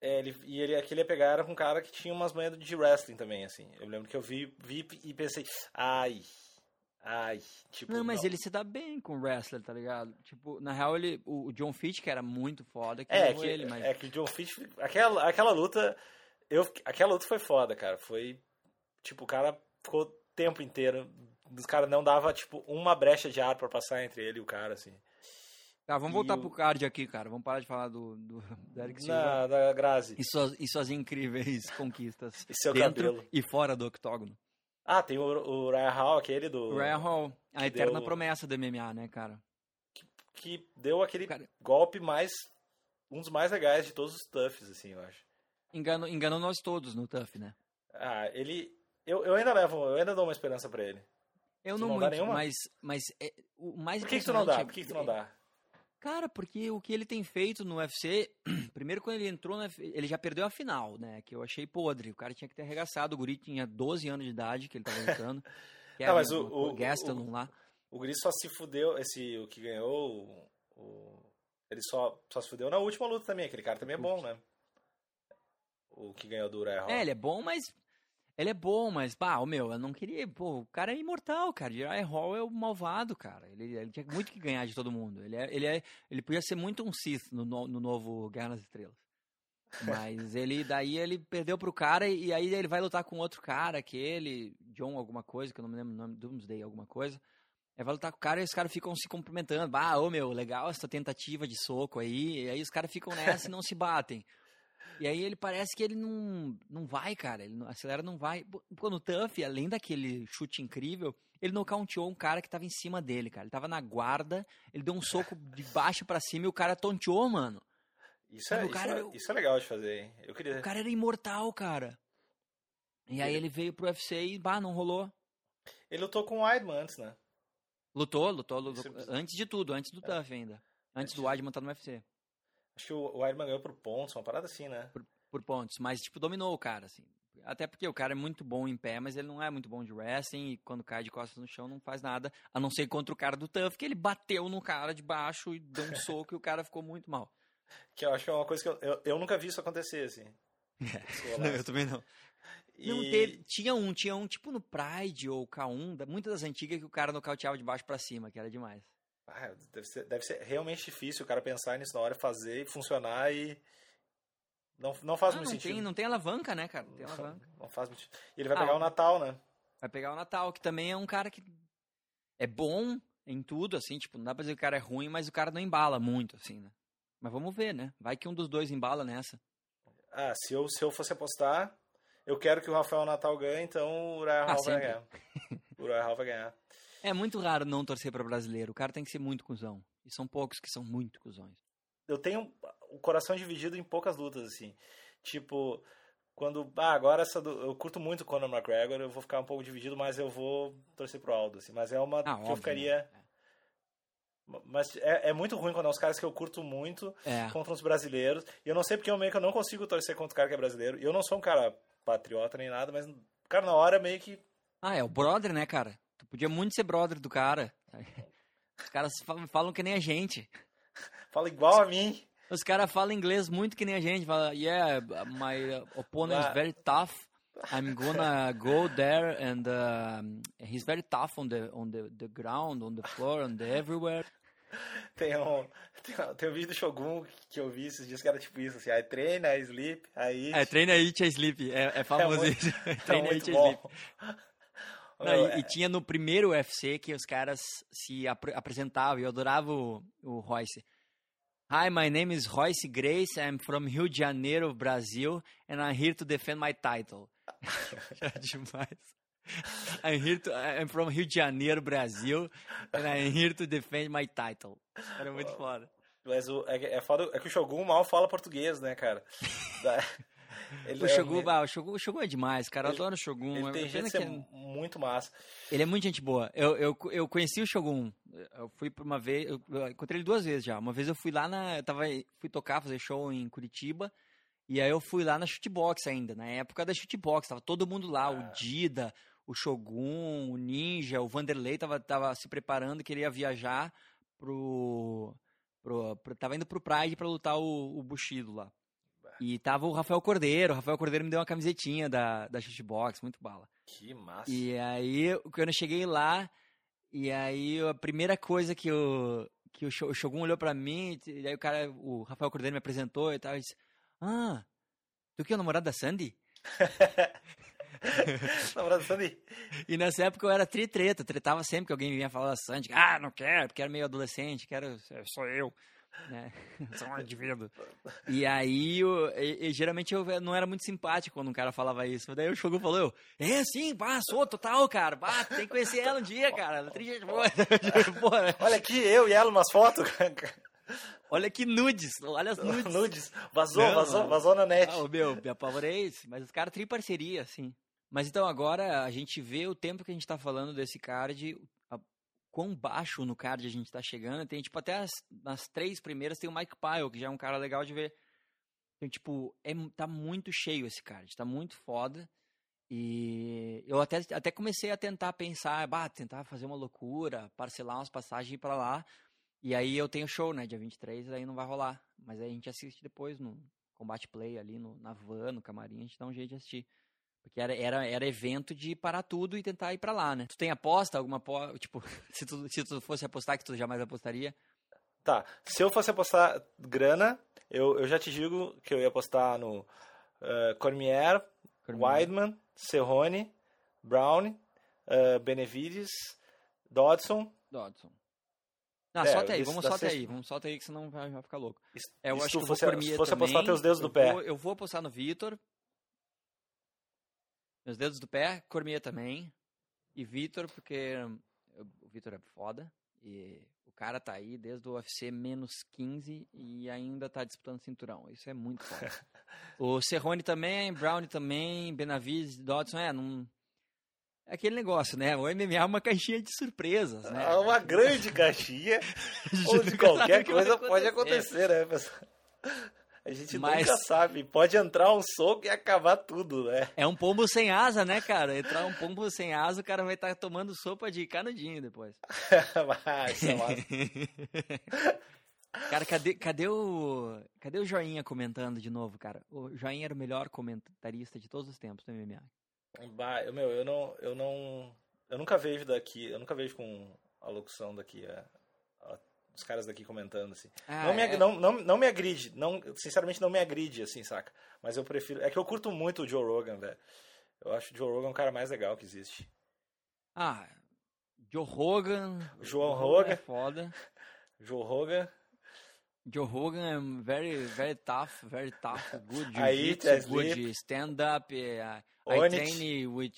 É, ele, e ele, aquele ia pegar era com um cara que tinha umas manhas de wrestling também, assim. Eu lembro que eu vi, vi e pensei, ai, ai, tipo... Não, mas ele se dá bem com o wrestler, tá ligado? Tipo, na real, ele, o, John Fitch, que era muito foda, que É, que, ele, mas... é que o John Fitch, aquela, aquela luta, eu, aquela luta foi foda, cara. Foi, tipo, o cara ficou o tempo inteiro, os caras não dava, tipo, uma brecha de ar pra passar entre ele e o cara, assim. Tá, vamos voltar o- pro card aqui, cara. Vamos parar de falar do, do, do Eric Silva. Na, da Grazi. E suas, e suas incríveis conquistas. E seu dentro cabelo. e fora do octógono. Ah, tem o, o Ryan Hall, aquele do... O Ryan Hall, a que eterna deu- promessa do MMA, né, cara? Que deu aquele Cara- golpe mais... Um dos mais legais de todos os toughs, assim, eu acho. Engano, enganou nós todos no TUF, né? Ah, ele... Eu, eu ainda levo, eu ainda dou uma esperança pra ele. Eu Tu não, não muito, mas, mas é, o mais Por que, que tu não dá? impressionante Por que, é- que tu não dá? Cara, porque o que ele tem feito no UFC, primeiro quando ele entrou, ele já perdeu a final, né? Que eu achei podre. O cara tinha que ter arregaçado. O Guri tinha 12 anos de idade que ele tava lutando. que Não, mas o, o- o- lá. O Gris só se fudeu, esse, o que ganhou, o- ele só, só se fudeu na última luta também, aquele cara também é bom, né? O que ganhou do Uriah Hall. É, ele é bom, mas. Ele é bom, mas, o meu, eu não queria. Pô, o cara é imortal, cara. Jirai Hall é o malvado, cara. Ele, ele tinha muito que ganhar de todo mundo. Ele, é, ele, é, ele podia ser muito um Sith no, no, no novo Guerra nas Estrelas. Mas ele, daí ele perdeu pro cara e, e aí ele vai lutar com outro cara, aquele, John alguma coisa, que eu não me lembro o nome, Doomsday alguma coisa. Aí vai lutar com o cara e os caras ficam se cumprimentando. Ah, ô meu, legal essa tentativa de soco aí. E aí os caras ficam nessa e não se batem. E aí ele parece que ele não, não vai, cara. Ele não, acelera não vai. Pô, no Tuff, além daquele chute incrível, ele nocauteou um cara que tava em cima dele, cara. Ele tava na guarda, ele deu um soco de baixo pra cima e o cara tonteou, mano. Isso, é, o isso, cara- é, isso é legal de fazer, hein? Eu queria... O cara era imortal, cara. E aí ele veio pro UFC e, bah, não rolou. Ele lutou com o Weidman antes, né? Lutou, lutou, lutou antes de tudo, antes do Tuff ainda. Antes do Weidman estar no UFC, Acho que o Weidman ganhou por pontos, uma parada assim, né? por pontos. Mas, tipo, dominou o cara, assim. Até porque o cara é muito bom em pé, mas ele não é muito bom de wrestling. E quando cai de costas no chão, não faz nada. A não ser contra o cara do Tuff, que ele bateu no cara de baixo e deu um soco e o cara ficou muito mal. Que eu acho que é uma coisa que eu, eu, eu nunca vi isso acontecer, assim. Isso Não, eu também não. E- Não teve, tinha um, tinha um tipo no Pride ou K1, da- muitas das antigas que o cara nocauteava de baixo pra cima, que era demais. Ah, deve, ser, deve ser realmente difícil o cara pensar nisso na hora, fazer, funcionar e... Não, não faz Ah, muito não, sentido. tem, não tem alavanca, né, cara? Não tem alavanca. Não faz muito E ele vai Ah, pegar o Natal, né? Vai pegar o Natal, que também é um cara que é bom em tudo, assim, tipo, não dá pra dizer que o cara é ruim, mas o cara não embala muito, assim, né? Mas vamos ver, né? Vai que um dos dois embala nessa. Ah, se eu, se eu fosse apostar, eu quero que o Rafael Natal ganhe, então o Uriah Ah, Hall vai sempre. ganhar. O Uriah Hall vai ganhar. É muito raro não torcer pra brasileiro. O cara tem que ser muito cuzão. E são poucos que são muito cuzões. Eu tenho o coração dividido em poucas lutas, assim. Tipo, quando... Ah, agora essa do, eu curto muito o Conor McGregor, eu vou ficar um pouco dividido, mas eu vou torcer pro Aldo, assim. Mas é uma Ah, que óbvio. eu ficaria... Mas é, é muito ruim quando é uns caras que eu curto muito É. contra uns brasileiros. E eu não sei porque eu meio que eu não consigo torcer contra o cara que é brasileiro. Eu não sou um cara patriota nem nada, mas, cara, na hora meio que Ah, é o brother, né, cara? Podia muito ser brother do cara. Os caras falam, que nem a gente. fala igual a mim. Os caras falam inglês muito que nem a gente. Fala, yeah, my opponent is very tough. I'm gonna go there and uh, he's very tough on the on the, the ground, on the floor, on the everywhere. Tem um, tem, um- tem um vídeo do Shogun que eu vi esses dias que era tipo isso, assim, aí treina, sleep, aí... É, treina eat sleep. É, é famoso muito- isso. é treina muito eat sleep. Não, e, e tinha no primeiro UFC que os caras se apre- apresentavam, e eu adorava o, o Royce. Hi, my name is Royce Grace, I'm from Rio de Janeiro, Brasil, and I'm here to defend my title. Era demais. I'm here to, I'm from Rio de Janeiro, Brasil, and I'm here to defend my title. Era muito foda. Mas o, é, é, foda, é que o Shogun mal fala português, né, cara? Ele O é Shogun, bah, o Shogun, o Shogun é demais, cara. Eu Ele- adoro o Shogun. Ele É tem jeito de ser ele- muito massa. Ele é muito gente boa. Eu, eu, eu conheci o Shogun. Eu fui por uma vez. Eu, eu encontrei ele duas vezes já. Uma vez eu fui lá na. Eu tava, fui tocar, fazer show em Curitiba. E aí eu fui lá na Shootbox ainda. Na época da Shootbox. Tava todo mundo lá. Ah. O Dida, o Shogun, o Ninja, o Vanderlei tava, tava se preparando, queria viajar pro. pro, pro tava indo pro Pride pra lutar o, o Bushido lá. E tava o Rafael Cordeiro. O Rafael Cordeiro me deu uma camisetinha da, da Shootbox, muito bala. Que massa. E aí, quando eu cheguei lá, e aí a primeira coisa que o, que o Sho- o Shogun olhou pra mim, e aí o cara, o Rafael Cordeiro me apresentou e tal, e disse, ah, tu que é o namorado da Sandy? Namorado Sandy. E nessa época eu era tri-treta, tretava sempre que alguém vinha falar da Sandy, ah, não quero, porque era meio adolescente, quero, sou eu. Né? Sou um indivíduo. E aí, eu, e- e geralmente eu não era muito simpático quando um cara falava isso. Daí o Shogun falou, eu, é sim, pá, sou total, cara. Bah, tem que conhecer ela um dia, cara. Ela é. Porra, Olha aqui, eu e ela, umas fotos. olha que nudes, olha as nudes. Nudes. Vazou, Não, vazou, mano. vazou na net. Ah, meu, me apavorei, mas os caras tri parceria, assim. Mas então agora a gente vê o tempo que a gente tá falando desse card, quão baixo no card a gente tá chegando. Tem, tipo, até as, nas três primeiras tem o Mike Pyle, que já é um cara legal de ver. Então, tipo, é, tá muito cheio esse card, tá muito foda. E eu até, até comecei a tentar pensar, bah, tentar fazer uma loucura, parcelar umas passagens pra lá. E aí eu tenho show, né, dia 23, aí não vai rolar. Mas aí a gente assiste depois no Combate Play ali, no, na van, no camarim, a gente dá um jeito de assistir. Porque era, era, era evento de parar tudo e tentar ir pra lá, né? Tu tem aposta, alguma? Tipo, se tu, se tu fosse apostar, que tu jamais apostaria? Tá, se eu fosse apostar grana, eu, eu já te digo que eu ia apostar no uh, Cormier, Weidman, Cerrone, Brown, uh, Benevides, Dodson. Dodson. Não, É, solta aí, vamos da solta sexta- aí, vamos solta aí que senão vai, vai ficar louco. E É, eu se acho que eu fosse, vou Cormier se fosse também. apostar teus dedos do pé. Vou, eu vou apostar no Vitor. Meus dedos do pé, Cormier também. E Vitor, porque o Vitor é foda. E o cara tá aí desde o UFC menos 15 e ainda tá disputando cinturão. Isso é muito foda. o Cerrone também, Brown também, Benavides, Dodson, é, não... É aquele negócio, né? O MMA é uma caixinha de surpresas, né? É uma grande caixinha onde qualquer coisa pode acontecer. acontecer, né, pessoal? A gente Mas- nunca sabe. Pode entrar um soco e acabar tudo, né? É um pombo sem asa, né, cara? Entrar um pombo sem asa, o cara vai estar tomando sopa de canudinho depois. Mas, sei lá. Cara, cadê, cadê o. Cadê o Joinha comentando de novo, cara? O Joinha era o melhor comentarista de todos os tempos do MMA. Bah, eu, meu, eu não, eu não, eu nunca vejo daqui, eu nunca vejo com a locução daqui, a- os caras daqui comentando assim. Ah, não, me, é- não, não, não me agride, não, sinceramente não me agride assim, saca? Mas eu prefiro, é que eu curto muito o Joe Rogan, velho. Eu acho o Joe Rogan o cara mais legal que existe. Ah, Joe Rogan. João É Rogan, foda. Joe Rogan, Joe Rogan é very, very tough, very tough. Good jiu-jitsu, Tesli. good stand-up. eh, I Onyx. train with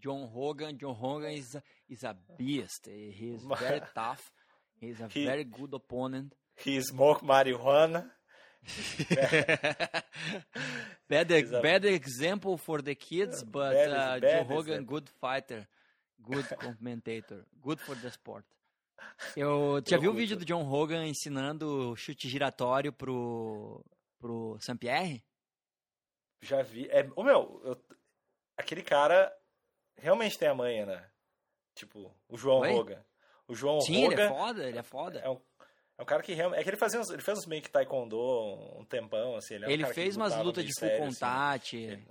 John Hogan. John Hogan is a, is a beast. He's very tough. He's a He- very good opponent. he smoke marijuana. bad, a- bad example for the kids, but uh, Joe example. good fighter, good commentator, good for the sport. Eu já viu o vídeo do John Hogan ensinando chute giratório pro, pro Saint-Pierre? Já vi. É, ô meu, eu- aquele cara realmente tem a manha, né? Tipo, o João Oi? Rogan. O João Sim, ele Rogan é foda, ele é foda. é um, é um cara que realmente. É que ele fazia uns, ele fez uns meio que taekwondo um tempão, assim. Ele, era um Ele cara que fez umas lutas de full assim. contact. Ele-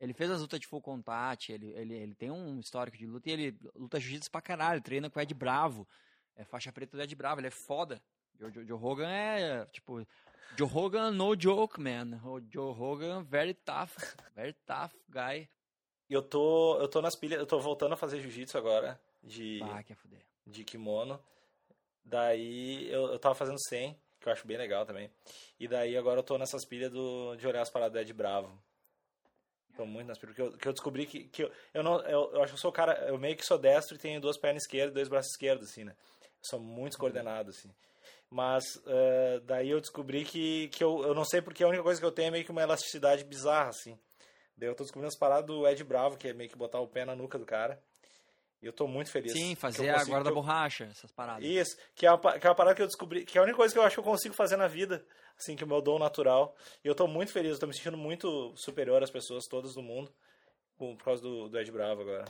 Ele fez as lutas de full contact, ele, ele, ele tem um histórico de luta e ele luta jiu-jitsu pra caralho, treina com o Ed Bravo. É faixa preta do Ed Bravo, ele é foda. Joe, Joe Rogan é, tipo, Joe Rogan no joke, man. O Joe Rogan very tough, very tough guy. Eu tô, eu tô nas pilhas, eu tô voltando a fazer jiu-jitsu agora, de, Ah, quer fuder. De kimono. Daí eu, eu tava fazendo 100, que eu acho bem legal também. E daí agora eu tô nessas pilhas do, de olhar as paradas do Ed Bravo. Tô muito nas pilhas, porque eu, que eu descobri que, que eu, eu não, eu, eu acho que eu sou o cara, eu meio que sou destro e tenho duas pernas esquerdas e dois braços esquerdos, assim, né? Eu sou muito descoordenado, assim. Mas uh, daí eu descobri que, que eu, eu não sei porque a única coisa que eu tenho é meio que uma elasticidade bizarra, assim. Daí eu tô descobrindo as paradas do Ed Bravo, que é meio que botar o pé na nuca do cara. E eu tô muito feliz. Sim, fazer a guarda eu... borracha, essas paradas. Isso, que é, uma, que é uma parada que eu descobri, que é a única coisa que eu acho que eu consigo fazer na vida, assim, que é o meu dom natural. E eu tô muito feliz, eu tô me sentindo muito superior às pessoas todas do mundo por causa do, do Ed Bravo agora.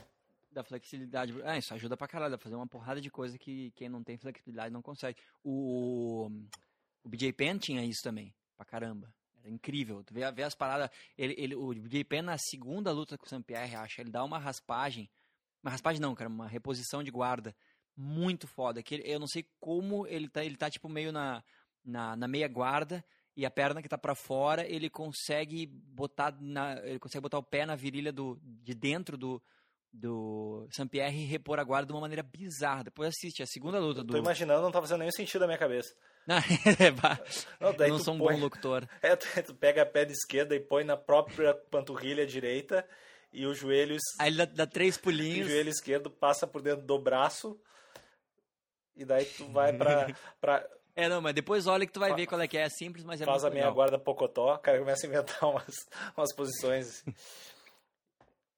Da flexibilidade. É, isso ajuda pra caralho, fazer uma porrada de coisa que quem não tem flexibilidade não consegue. O, o BJ Penn tinha isso também, pra caramba. Era incrível. Tu vê, vê as paradas. Ele, ele, o BJ Penn, na segunda luta com o St. Pierre, acha, ele dá uma raspagem uma raspagem não, cara, uma reposição de guarda muito foda. Que ele, eu não sei como ele tá, ele tá tipo meio na, na, na meia guarda e a perna que tá para fora, ele consegue botar na, ele consegue botar o pé na virilha do de dentro do do Saint-Pierre e repor a guarda de uma maneira bizarra. Depois assiste a segunda luta do Tô imaginando, não tá fazendo nenhum sentido na minha cabeça. não, é, não sou um põe, bom locutor. É, tu, pega a pé de esquerda e põe na própria panturrilha direita e os joelhos. Aí ele dá, dá três pulinhos. O joelho esquerdo passa por dentro do braço. E daí tu vai pra. pra é, não, mas depois olha que tu vai ver qual é que é. É simples, mas é Faz a minha guarda pocotó, cara começa a inventar umas, umas posições.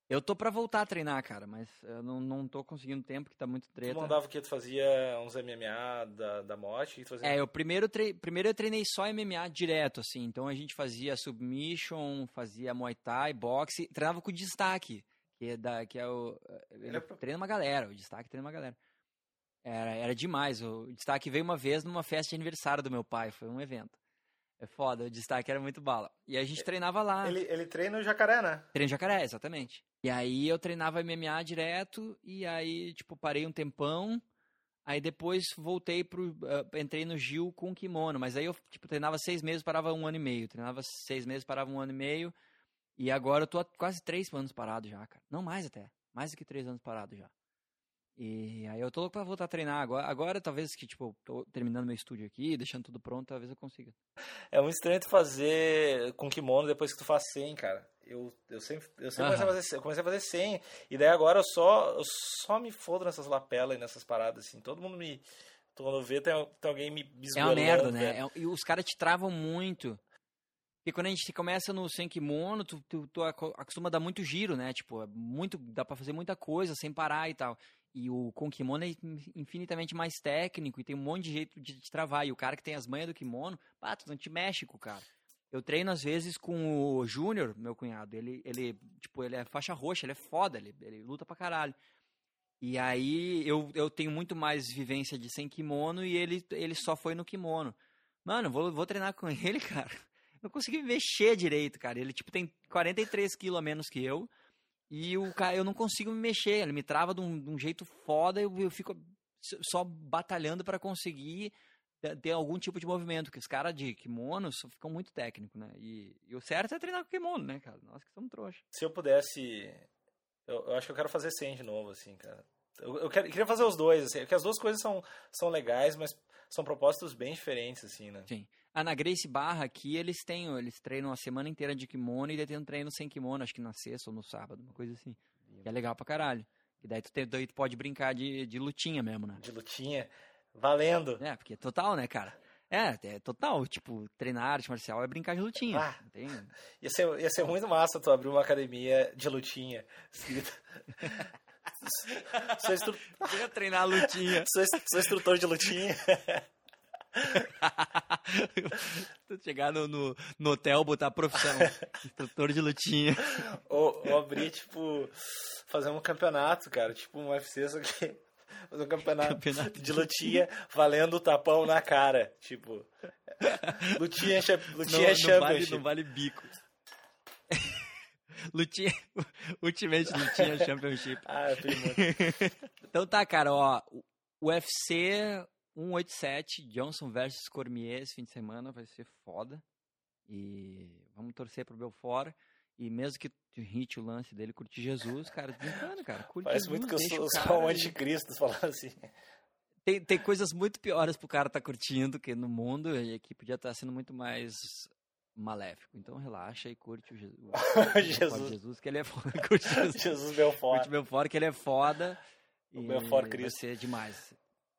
Eu tô pra voltar a treinar, cara, mas eu não, não tô conseguindo tempo, que tá muito treta. Tu mandava o que? Tu fazia uns MMA da, da morte? É, eu primeiro, tre... primeiro eu treinei só MMA direto, assim. Então a gente fazia submission, fazia Muay Thai, boxe, treinava com o destaque, que é, da, que é o... Ele é... treina uma galera, o destaque treina uma galera. Era, era demais, o destaque veio uma vez numa festa de aniversário do meu pai, foi um evento. É foda, o destaque era muito bala. E a gente treinava lá. Ele, ele treina no jacaré, né? Treina no jacaré, exatamente. E aí eu treinava MMA direto, e aí, tipo, parei um tempão. Aí depois voltei pro. Uh, entrei no Gil com kimono. Mas aí eu, tipo, treinava seis meses, parava um ano e meio. Treinava seis meses, parava um ano e meio. E agora eu tô há quase três anos parado já, cara. Não mais até. Mais do que três anos parado já. E aí eu tô louco pra voltar a treinar agora. Agora, talvez que, tipo, tô terminando meu estúdio aqui, deixando tudo pronto, talvez eu consiga. É muito estranho tu fazer com kimono depois que tu faz 100, cara. Eu, eu sempre, eu sempre comecei, a fazer, eu comecei a fazer 100. E daí agora eu só, eu só me fodo nessas lapelas e nessas paradas, assim. Todo mundo me... Quando vê, tem, tem alguém me. É uma merda, né? É, e os caras te travam muito. Porque quando a gente começa no sem kimono, tu, tu, tu, acostuma dar muito giro, né? Tipo, é muito, dá pra fazer muita coisa sem parar e tal. E o com kimono é infinitamente mais técnico e tem um monte de jeito de, de travar. E o cara que tem as manhas do kimono, pá, tu não te mexe com o cara. Eu treino às vezes com o Júnior, meu cunhado. Ele, ele, tipo, ele é faixa roxa, ele é foda, ele, ele luta pra caralho. E aí eu, eu tenho muito mais vivência de sem kimono e ele, ele só foi no kimono. Mano, vou, vou treinar com ele, cara. Não consegui mexer direito, cara. Ele, tipo, tem 43 quilos a menos que eu. E o cara, eu não consigo me mexer, ele me trava de um, de um jeito foda, eu, eu fico só batalhando para conseguir ter algum tipo de movimento, que os caras de kimono ficam muito técnicos, né? E, e, o certo é treinar com kimono, né, cara? Nós que somos trouxa. Se eu pudesse, eu, eu, acho que eu quero fazer 100 de novo, assim, cara. Eu, eu quero, queria fazer os dois, assim, porque as duas coisas são, são legais, mas são propósitos bem diferentes, assim, né? Sim. Ah, na Grace Barra aqui, eles têm, eles treinam a semana inteira de kimono e daí tem um treino sem kimono, acho que na sexta ou no sábado, uma coisa assim. Que é legal pra caralho. E daí tu, te, daí tu pode brincar de, de lutinha mesmo, né? De lutinha, valendo. É, porque é total, né, cara? É, é total, tipo, treinar arte marcial é brincar de lutinha. Ah, tem... ia, ser, ia ser muito massa tu abrir uma academia de lutinha. sou instru... treinar lutinha. Sou, sou instrutor de lutinha. chegar no, no, no, hotel, botar profissão, instrutor de lutinha. Ou, ou, abrir, tipo, fazer um campeonato, cara, tipo um UFC, só que fazer um campeonato, campeonato de lutinha valendo o tapão na cara, tipo, lutinha, lutinha não, championship. Não vale, não vale bico. Lutinha, Ultimate Lutinha Championship. Ah, eu tenho muito. Então tá, cara, ó, UFC 187, Johnson versus Cormier esse fim de semana vai ser foda. E vamos torcer pro Belfort. E mesmo que tu hit o lance dele, curte Jesus, cara, brincando, cara. Curte Parece Jesus, muito que eu sou, sou um anticristo falando assim. Tem, tem coisas muito piores pro cara tá curtindo que no mundo e aqui podia estar tá sendo muito mais maléfico. Então relaxa e curte o, Jesus. o Jesus. Jesus, que ele é foda. Curte Jesus. Jesus Belfort. Curte Belfort, que ele é foda. O Belfort Cristo. Vai ser demais.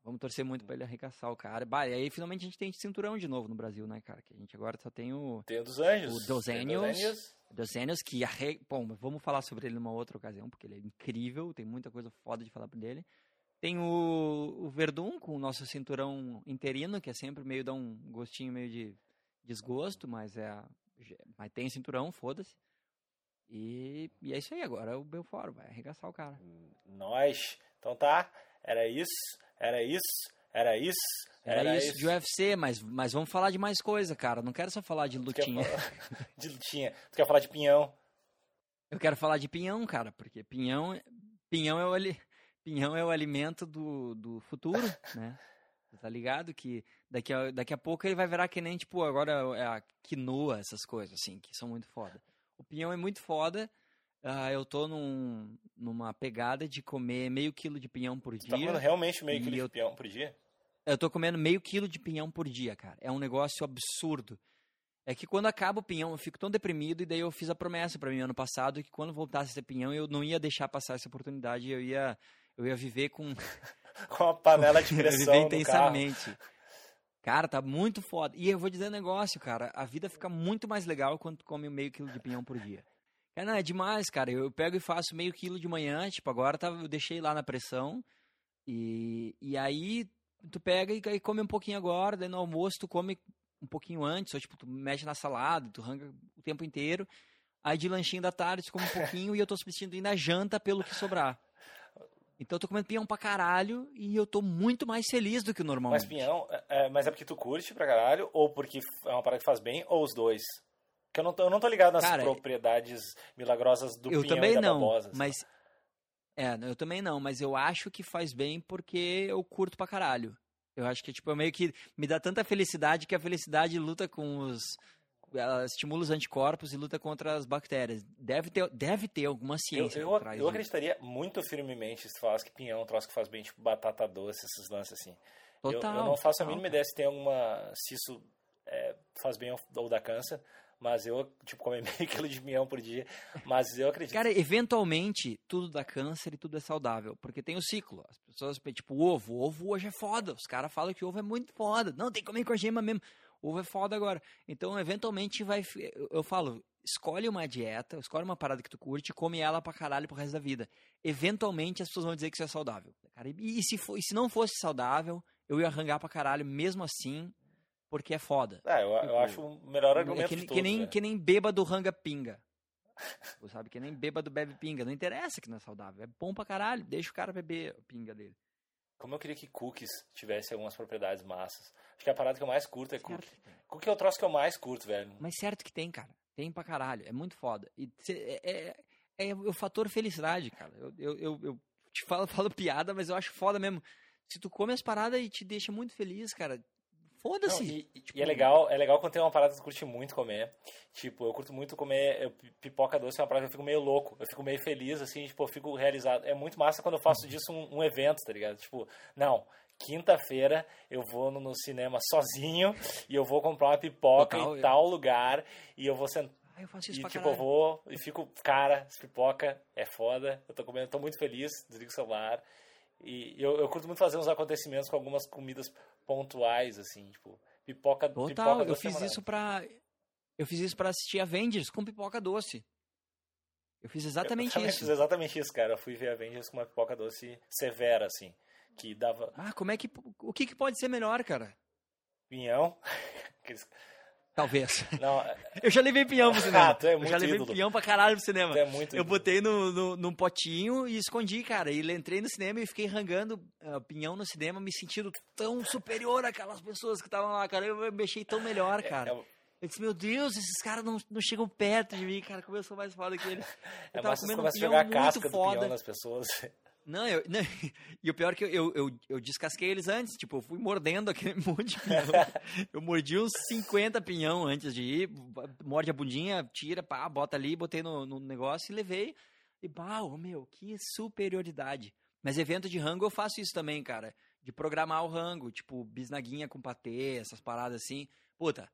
Vamos torcer muito pra ele arregaçar o cara. Bah, e aí finalmente a gente tem cinturão de novo no Brasil, né, cara? Que a gente agora só tem o. Tem o dos Anjos. O dos Anjos. Dos Anjos, que arre... Bom, vamos falar sobre ele numa outra ocasião, porque ele é incrível, tem muita coisa foda de falar dele. Tem o, o Verdun com o nosso cinturão interino, que é sempre meio dá um gostinho meio de desgosto, mas é. Mas tem cinturão, foda-se. E, e é isso aí, agora o Belfort vai arregaçar o cara. Nós. Então tá, era isso, era isso, era isso. Era, Era isso isso. de UFC, mas, mas vamos falar de mais coisa, cara. Não quero só falar de lutinha. falar de lutinha. Tu quer falar de pinhão? Eu quero falar de pinhão, cara, porque pinhão, pinhão, é, o, ali- pinhão é o alimento do, do futuro, né? Tá ligado? Que daqui a, daqui a pouco ele vai virar que nem, tipo, agora é a quinoa, essas coisas, assim, que são muito foda. O pinhão é muito foda. Ah, eu tô num, numa pegada de comer meio quilo de pinhão por Tu tá dia. comendo realmente meio quilo eu- de pinhão por dia? Eu tô comendo meio quilo de pinhão por dia, cara. É um negócio absurdo. É que quando acaba o pinhão, eu fico tão deprimido e daí eu fiz a promessa pra mim ano passado que quando voltasse a ter pinhão, eu não ia deixar passar essa oportunidade, eu ia eu ia viver com Com uma panela de eu ia pressão viver no carro. intensamente. Cara, tá muito foda. E eu vou dizer um negócio, cara, a vida fica muito mais legal quando tu come meio quilo de pinhão por dia. Cara, não, é demais, cara. Eu pego e faço meio quilo de manhã, tipo, agora tá, eu deixei lá na pressão. E, e aí tu pega e, e come um pouquinho agora, daí no almoço tu come um pouquinho antes, ou tipo, tu mexe na salada, tu arranca o tempo inteiro. Aí de lanchinho da tarde tu come um pouquinho e eu tô substituindo a janta pelo que sobrar. Então eu tô comendo pinhão pra caralho e eu tô muito mais feliz do que normalmente. Mas pinhão, é, é, mas é porque tu curte pra caralho, ou porque é uma parada que faz bem, ou os dois? Porque eu não tô, eu não tô ligado nas Cara, propriedades milagrosas do eu pinhão também e da não, babosa. mas é, eu também não, mas eu acho que faz bem porque eu curto pra caralho. Eu acho que tipo, é meio que me dá tanta felicidade que a felicidade luta com os ela estimula os anticorpos e luta contra as bactérias. Deve ter, deve ter alguma Eu, ciência eu, eu disso. acreditaria muito firmemente se falasse que pinhão é um troço que faz bem, tipo batata doce, esses lances assim. Eu- Total. eu, não faço a total, mínima cara. ideia se tem alguma. se isso é, faz bem ou, ou dá câncer, mas eu, tipo, comer meio quilo de pinhão por dia. Mas eu acredito. Cara, eventualmente tudo dá câncer e tudo é saudável, porque tem o ciclo. As pessoas, tipo, ovo, ovo hoje é foda. Os caras falam que ovo é muito foda. Não, tem que comer com a gema mesmo. Ovo é foda agora. Então, eventualmente vai eu, falo, escolhe uma dieta, escolhe uma parada que tu curte, e come ela pra caralho pro resto da vida. Eventualmente as pessoas vão dizer que isso é saudável. Cara, e, se for, e se não fosse saudável, eu ia arrangar pra caralho mesmo assim, porque é foda. Ah, eu, eu Tipo, acho o melhor É argumento que, de nem- todos. que nem, né? que nem bêbado ranga pinga. Tipo, sabe? Que nem bêbado bebe pinga. Não interessa que não é saudável. É bom pra caralho. Deixa o cara beber a pinga dele. Como eu queria que cookies tivesse algumas propriedades massas. Acho que a parada que eu mais curto é Certo cookie. Cookie é o troço que eu mais curto, velho. Mas certo que tem, cara. Tem pra caralho. É muito foda. E cê- é, é, é o fator felicidade, cara. Eu, eu, eu, eu te falo, falo piada, mas eu acho foda mesmo. Se tu come as paradas e te deixa muito feliz, cara, foda-se. e, Tipo, e é legal, é legal quando tem uma parada que tu curte muito comer. Tipo, eu curto muito comer eu, pi- pipoca doce, é uma parada que eu fico meio louco. Eu fico meio feliz, assim, tipo, eu fico realizado. É muito massa quando eu faço disso um, um evento, tá ligado? Tipo, não, quinta-feira eu vou no, no cinema sozinho e eu vou comprar uma pipoca Total, em eu- tal lugar e eu vou sentar. Ah, eu faço isso E pra tipo, eu caralho. vou e fico, cara, pipoca é foda. Eu tô comendo, tô muito feliz, desligo o celular. E eu, eu curto muito fazer uns acontecimentos com algumas comidas pontuais, assim, tipo, pipoca Total, pipoca eu doce fiz é isso pra. Eu fiz isso pra assistir Avengers com pipoca doce. Eu fiz Eu exatamente também isso. fiz exatamente isso, cara. Eu fui ver Avengers com uma pipoca doce severa, assim, que dava Ah, como é que. O que, que pode ser melhor, cara? pinhão. Aqueles- Talvez. Não, é- Eu já levei pinhão pro cinema. Ah, tu é eu já levei ídolo. pinhão pra caralho pro cinema. é muito. Eu botei no, no, num potinho e escondi, cara. E entrei no cinema e fiquei rangando ah, pinhão no cinema, me sentindo tão superior àquelas pessoas que estavam lá, cara. Eu me achei tão melhor, cara. É, é, Eu disse, meu Deus, esses caras não, não chegam perto de mim, cara. Como eu sou mais foda que eles. é Eu tava massa você comendo um pinhão jogar a muito foda. pinhão nas pessoas. Não, eu, não, e o pior é que eu, eu, eu, descasquei eles antes, tipo, eu fui mordendo aquele monte de pinhão. eu mordi uns 50 pinhão antes de ir, morde a bundinha, tira, pá, bota ali, botei no, no negócio e levei. E, pau, meu, que superioridade. Mas evento de rango eu faço isso também, cara, de programar o rango, tipo, bisnaguinha com patê, essas paradas assim. Puta,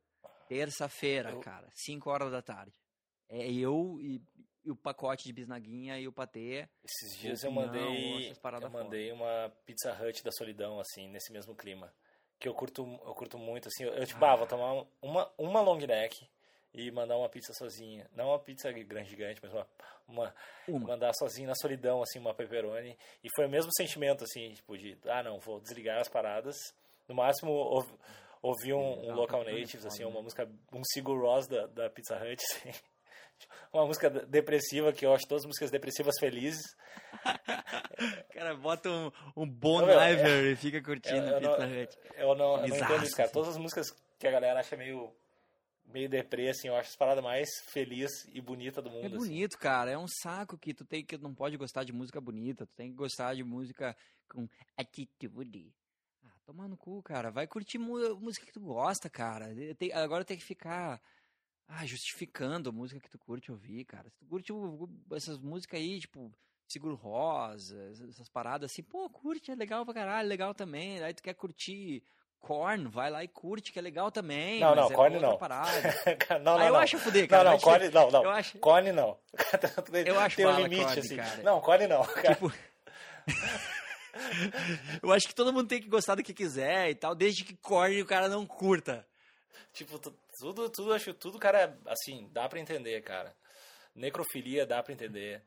terça-feira, Eu- cara, 5 horas da tarde. É eu e e o pacote de bisnaguinha e o patê. Esses dias eu mandei, eu mandei uma Pizza Hut da solidão, assim, nesse mesmo clima. Que eu curto, eu curto muito, assim, eu, tipo, ah, vou tomar uma, uma long neck e mandar uma pizza sozinha. Não uma pizza grande gigante, mas uma, uma, uma. mandar sozinho na solidão, assim, uma pepperoni. E foi o mesmo sentimento, assim, tipo, de, ah, não, vou desligar as paradas. No máximo, ouvi, ouvi um, um Local Natives, assim, uma música, um Sigur Ross da, da Pizza Hut, assim. Uma música depressiva, que eu acho todas as músicas depressivas felizes. cara, bota um, um Bon Iver e fica curtindo eu, eu Pizza não, Hut. Eu não, eu não entendo isso, cara. Assim. Todas as músicas que a galera acha meio meio deprê, assim, eu acho as paradas mais feliz e bonita do mundo. É bonito, assim. cara. É um saco que tu tem que não pode gostar de música bonita, tu tem que gostar de música com attitude. Ah, toma no cu, cara. Vai curtir música que tu gosta, cara. Tem, agora tem que ficar ah, justificando a música que tu curte ouvir, cara. Se tu curte essas músicas aí, tipo, Seguro Rosa, essas paradas assim, pô, curte, é legal pra caralho, legal também. Aí tu quer curtir Korn, vai lá e curte, que é legal também. Não, não, é Korn não. não, não, Aí eu acho fuder, cara. Não, não, Korn não, não. Eu acho... Korn não. eu acho Tem um limite, Korn, assim. Cara. Não, Korn não, cara. Tipo... eu acho que todo mundo tem que gostar do que quiser e tal, desde que Korn o cara não curta. Tipo, tudo, tudo, acho, tudo, cara, assim, dá pra entender, cara. Necrofilia dá pra entender.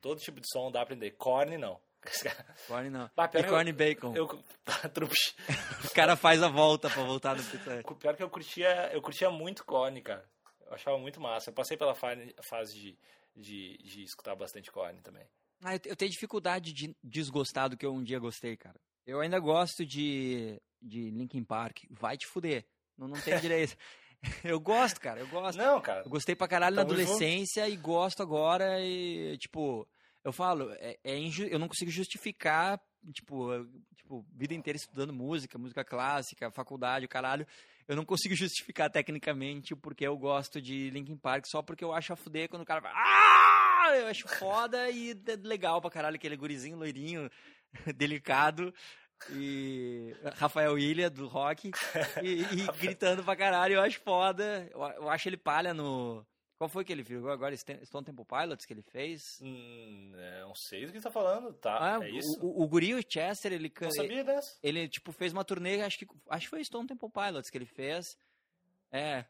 Todo tipo de som dá pra entender. Korn, não. Korn não. Ah, e Korn Bacon. Eu, o cara faz a volta pra voltar no Pizza Pior que eu curtia, eu curtia muito Korn, cara. Eu achava muito massa. Eu passei pela fase de, de, de escutar bastante Korn também. Ah, eu tenho dificuldade de desgostar do que eu um dia gostei, cara. Eu ainda gosto de, de Linkin Park. Vai te fuder. Não, não tem direito. Eu gosto, cara, eu gosto. Não, cara. Eu gostei pra caralho na adolescência junto. e gosto agora e, tipo, eu falo, é, é inju... eu não consigo justificar, tipo, tipo, vida inteira estudando música, música clássica, faculdade, o caralho. Eu não consigo justificar tecnicamente porque eu gosto de Linkin Park só porque eu acho a fuder quando o cara vai. Ah! Eu acho foda e legal pra caralho aquele gurizinho loirinho, delicado e Rafael Ilha do rock e, e gritando pra caralho, eu acho foda. Eu, eu, acho ele palha no. Qual foi que ele viu agora? Stone Temple Pilots que ele fez? Hum, não sei do que tá falando, tá? Ah, é isso? O, o, o Guri, o Chester, ele. Não sabia dessa. Ele, tipo, fez uma turnê, acho que, acho que foi Stone Temple Pilots que ele fez. É.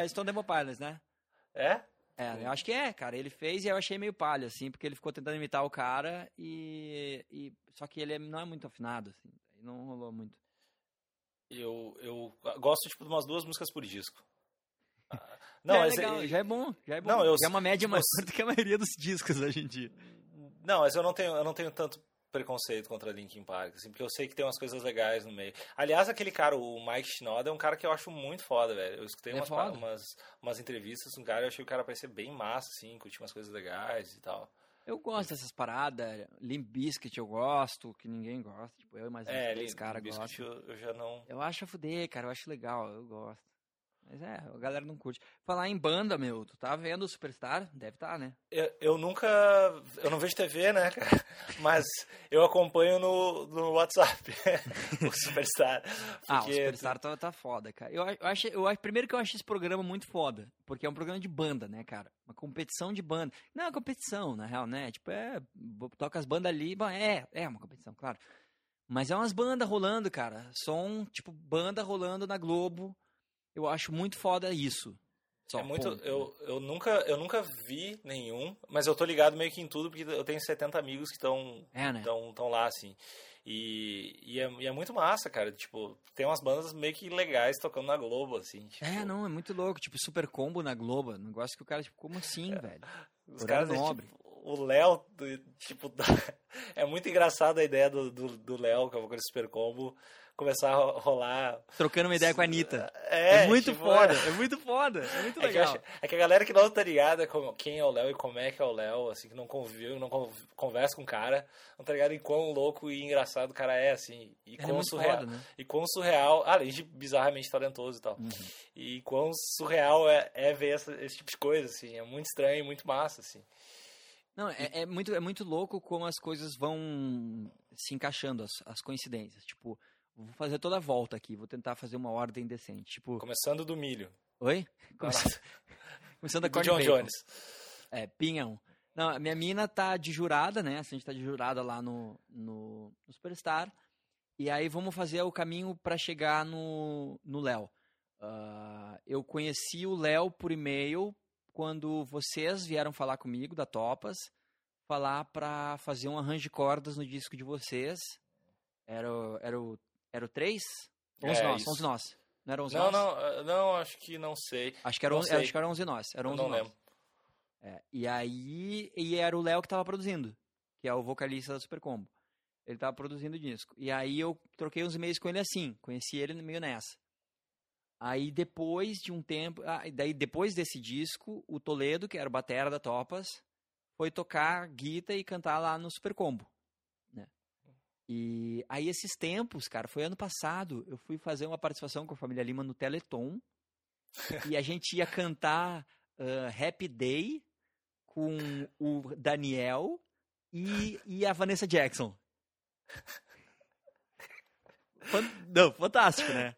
É Stone Temple Pilots, né? É? É, eu acho que é, cara. Ele fez e eu achei meio palha, assim, porque ele ficou tentando imitar o cara e. e só que ele não é muito afinado, assim. Não rolou muito. Eu, eu gosto, tipo, de umas duas músicas por disco. Não, já é legal, é, já é bom, já é bom. Não, eu, já é uma média mais curta que a maioria dos discos hoje em dia. Não, mas eu não tenho, eu não tenho tanto preconceito contra Linkin Park, assim, porque eu sei que tem umas coisas legais no meio. Aliás, aquele cara, o Mike Shinoda, é um cara que eu acho muito foda, velho. Eu escutei é umas, umas, umas, entrevistas com um cara, eu achei o cara parecia bem massa, assim, curtia umas coisas legais e tal. Eu gosto dessas paradas, Limp Bizkit eu gosto, que ninguém gosta, tipo, eu e mais é, três caras gostam. Eu, eu já não... Eu acho a fuder, cara, eu acho legal, eu gosto. Mas é, a galera não curte. Falar em banda, meu, tu tá vendo o Superstar? Deve estar, tá, né? Eu, eu, nunca. Eu não vejo TV, né, cara? Mas eu acompanho no, no WhatsApp o Superstar. Ah, o Superstar tá, tá foda, cara. Eu, eu, acho, eu acho. Primeiro que eu acho esse programa muito foda. Porque é um programa de banda, né, cara? Uma competição de banda. Não é uma competição, na real, né? Tipo, é. Toca as bandas ali. Bom, é, é uma competição, claro. Mas é umas bandas rolando, cara. Som, tipo, banda rolando na Globo eu acho muito foda isso. Só, é muito, eu, eu, nunca, eu nunca vi nenhum, mas eu tô ligado meio que em tudo, porque eu tenho 70 amigos que estão é, né? tão, tão lá, assim. E, e, é, e é muito massa, cara. Tipo, tem umas bandas meio que legais tocando na Globo, assim. Tipo... É, não, é muito louco. Tipo, Super Combo na Globo. Um negócio que o cara, tipo, como assim, é. velho? Os caras, é, tipo, o Léo, tipo, é muito engraçado a ideia do Léo, do, do que é o Super Combo começar a rolar. Trocando uma ideia com a Anitta. É, é muito tipo, foda, é... é... muito foda, é muito legal. É que, acho, é que, a galera que não tá ligada com quem é o Léo e como é que é o Léo, assim, que não conviveu, não conversa com o cara, não tá ligado em quão louco e engraçado o cara é, assim, e quão é surreal. Foda, né? E quão surreal, além de bizarramente talentoso e tal. Uhum. E quão surreal é, é ver essa, esse tipo de coisa, assim, é muito estranho muito massa, assim. Não, é, é, muito, é muito louco como as coisas vão se encaixando, as, as coincidências. Tipo, Vou fazer toda a volta aqui, vou tentar fazer uma ordem decente. Tipo... Começando do milho. Oi? Come... Começando a corn John bacon. Jones. É, pinhão. Não, a minha mina tá de jurada, né? A gente tá de jurada lá no, no, no Superstar. E aí vamos fazer o caminho para chegar no Léo. Ah, eu conheci o Léo por e-mail quando vocês vieram falar comigo da Topas, falar para fazer um arranjo de cordas no disco de vocês. Era, era o era o 3? 11 É, nós, isso. 11 nós. Não era 11 Não, nós? não, eh, não, acho que não sei. Acho que era não 11, sei. acho que era 11 nós. Era Eu 11 não nós. lembro. É, e aí, e era o Léo que tava produzindo, que é o vocalista da Super Combo. Ele tava produzindo o disco. E aí eu troquei uns e-mails com ele assim, conheci ele meio nessa. Aí depois de um tempo, ah, daí depois desse disco, o Toledo, que era o batera da Topas, foi tocar guitarra e cantar lá no Super Combo? E aí esses tempos, cara, foi ano passado, eu fui fazer uma participação com a família Lima no Teleton, e a gente ia cantar ah, Happy Day com o Daniel e, e a Vanessa Jackson. Não, fantástico, né?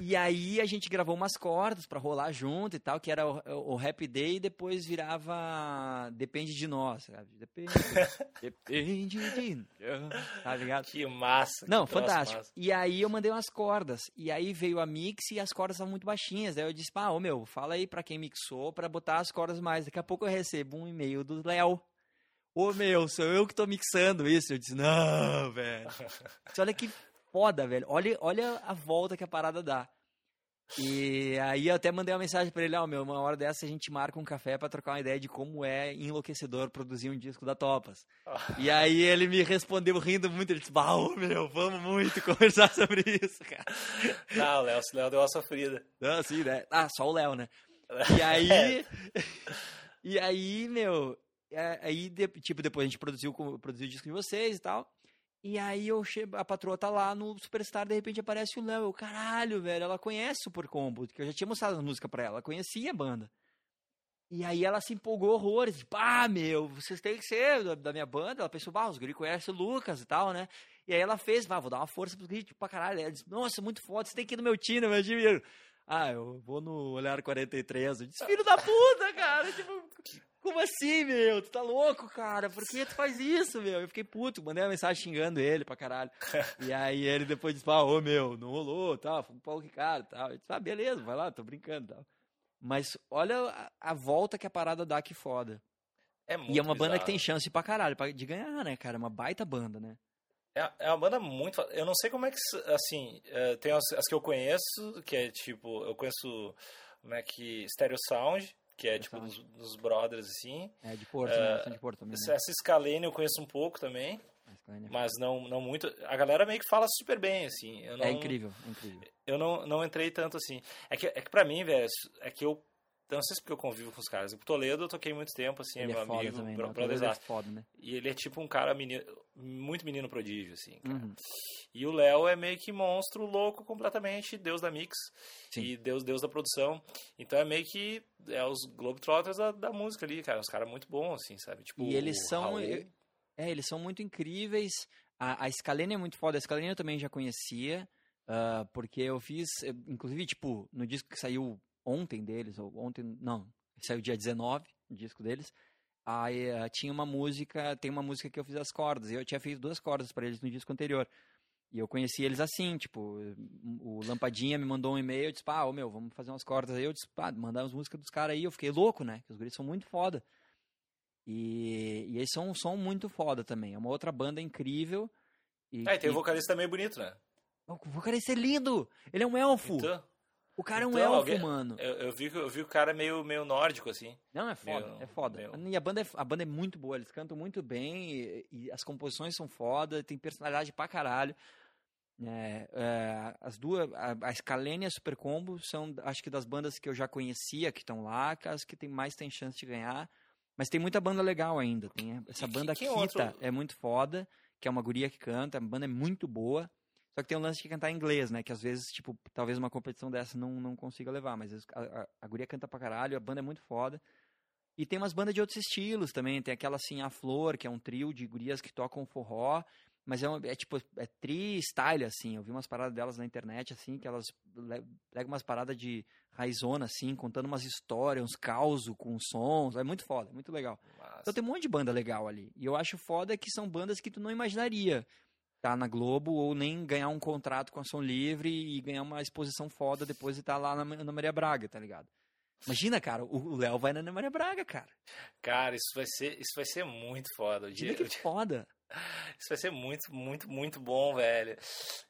E aí a gente gravou umas cordas pra rolar junto e tal, que era o, o Happy Day e depois virava Depende de Nós, sabe? Depende, depende de nós, tá ligado? Que massa. Não, que fantástico. massa. E aí eu mandei umas cordas. E aí veio a mix e as cordas estavam muito baixinhas. Daí eu disse, pá, ô meu, fala aí pra quem mixou pra botar as cordas mais. Daqui a pouco eu recebo um e-mail do Léo. Ô meu, sou eu que tô mixando isso. Eu disse, não, velho. Olha que foda, velho. Olha, olha a volta que a parada dá. E aí eu até mandei uma mensagem pra ele, ó, meu, uma hora dessa a gente marca um café pra trocar uma ideia de como é enlouquecedor produzir um disco da Topas. E aí ele me respondeu rindo muito, ele disse, bah, ô, meu, vamos muito conversar sobre isso, cara. Não, o Léo, o Léo deu uma sofrida. Não, assim, né? Ah, só o Léo, né? E aí, e aí, meu, é, aí, tipo, depois a gente produziu, produziu o disco de vocês e tal. E aí eu chego, a patroa tá lá no Superstar, de repente aparece o Léo. Eu, caralho, velho, ela conhece o Super Combo, que eu já tinha mostrado a música pra ela, conhecia a banda. E aí ela se empolgou horrores, ah, meu, vocês têm que ser da, da minha banda. Ela pensou, ah, os guri conhecem o Lucas e tal, né? E aí ela fez, ah, vou dar uma força pros guri, tipo, pra caralho. Ela disse, nossa, muito foda, você tem que ir no meu time, meu time. Ah, eu vou no Olhar 43. Eu disse, filho da puta, cara, tipo, como assim, meu? Tu tá louco, cara? Por que tu faz isso, meu? Eu fiquei puto, mandei uma mensagem xingando ele pra caralho. E aí ele depois disse, ah, ô, meu, não rolou, tal, foi um pau que cara, tal. Eu disse, ah, beleza, vai lá, tô brincando, tal. Mas olha a, a volta que a parada dá que foda. É muito e é uma banda que bizarro. tem chance pra caralho, pra- de ganhar, né, cara? É uma baita banda, né? É, é uma banda muito. Eu não sei como é que. Assim, é, tem as, as que eu conheço, que é tipo. Eu conheço. Como é que. Stereo Sound, que é tipo dos, dos brothers, assim. É de Porto, É, né? De Porto também, Essa né? essa Scalene eu conheço um pouco também, né? mas não, não muito. A galera meio que fala super bem, assim. Eu não, É incrível, é incrível. Eu não, não entrei tanto assim. É que, é que pra mim, velho, é que eu. Eu Não sei se porque eu convivo com os caras. O Toledo eu toquei muito tempo, assim, Ele é meu é amigo, também, bro- né? Brotherzaço. é foda, né? E ele é tipo um cara menino, muito menino prodígio, assim. cara. Uhum. E o Léo é meio que monstro louco completamente, deus da mix Sim. e deus, deus da produção. Então é meio que é os Globetrotters da, da música ali, cara. Os caras muito bons, assim, sabe? Tipo, E eles são. Raul. É, eles são muito incríveis. A, a Scalene é muito foda. A Scalene eu também já conhecia. ah, porque eu fiz. inclusive, tipo, no disco que saiu ontem deles, ou ontem. Não, saiu dia 19, o disco deles. Aí ah, tinha uma música. Tem uma música que eu fiz as cordas. E eu tinha feito duas cordas pra eles no disco anterior. E eu conheci eles assim, tipo, o Lampadinha me mandou um e-mail, eu disse, pá, ô meu, vamos fazer umas cordas aí. Eu disse, pá, mandar as músicas dos caras aí. Eu fiquei louco, né? Que os guris são muito foda. E, e eles são um som muito foda também. É uma outra banda incrível. E, Ah, e tem o e- vocalista também bonito, né? o vocalista é lindo! Ele é um elfo! Então, o cara é um então, elfo, alguém- mano. eu, eu vi, que- eu vi o cara meio, meio nórdico, assim. Não, é foda, Meu- é foda. meu. E a banda, é, a banda é muito boa, eles cantam muito bem, e, e as composições são foda, tem personalidade pra caralho. É, é, as duas, a, a Scalene e a Super Combo são, acho que das bandas que eu já conhecia, que estão lá, que as que tem mais tem chance de ganhar. Mas tem muita banda legal ainda. Tem essa E que- banda que Kita outro- é muito foda, que é uma guria que canta, a banda é muito boa. Só que tem o lance de cantar em inglês, né? Que às vezes, tipo, talvez uma competição dessa não, não consiga levar. Mas a, a, a guria canta pra caralho, a banda é muito foda. E tem umas bandas de outros estilos também. Tem aquela assim, A Flor, que é um trio de gurias que tocam forró. Mas é, uma, é tipo, é tri-style, assim. Eu vi umas paradas delas na internet, assim, que elas pegam umas paradas de raizona, assim, contando umas histórias, uns causos com sons. É muito foda, é muito legal. Massa. Então tem um monte de banda legal ali. E eu acho foda que são bandas que tu não imaginaria tá na Globo ou nem ganhar um contrato com a Som Livre e ganhar uma exposição foda depois de estar lá na, na Maria Braga, tá ligado? Imagina, cara, o o Léo vai na Ana Maria Braga, cara. Cara, isso vai ser, isso vai ser muito foda. O dia, Imagina que foda. Isso vai ser muito, muito, muito bom, velho.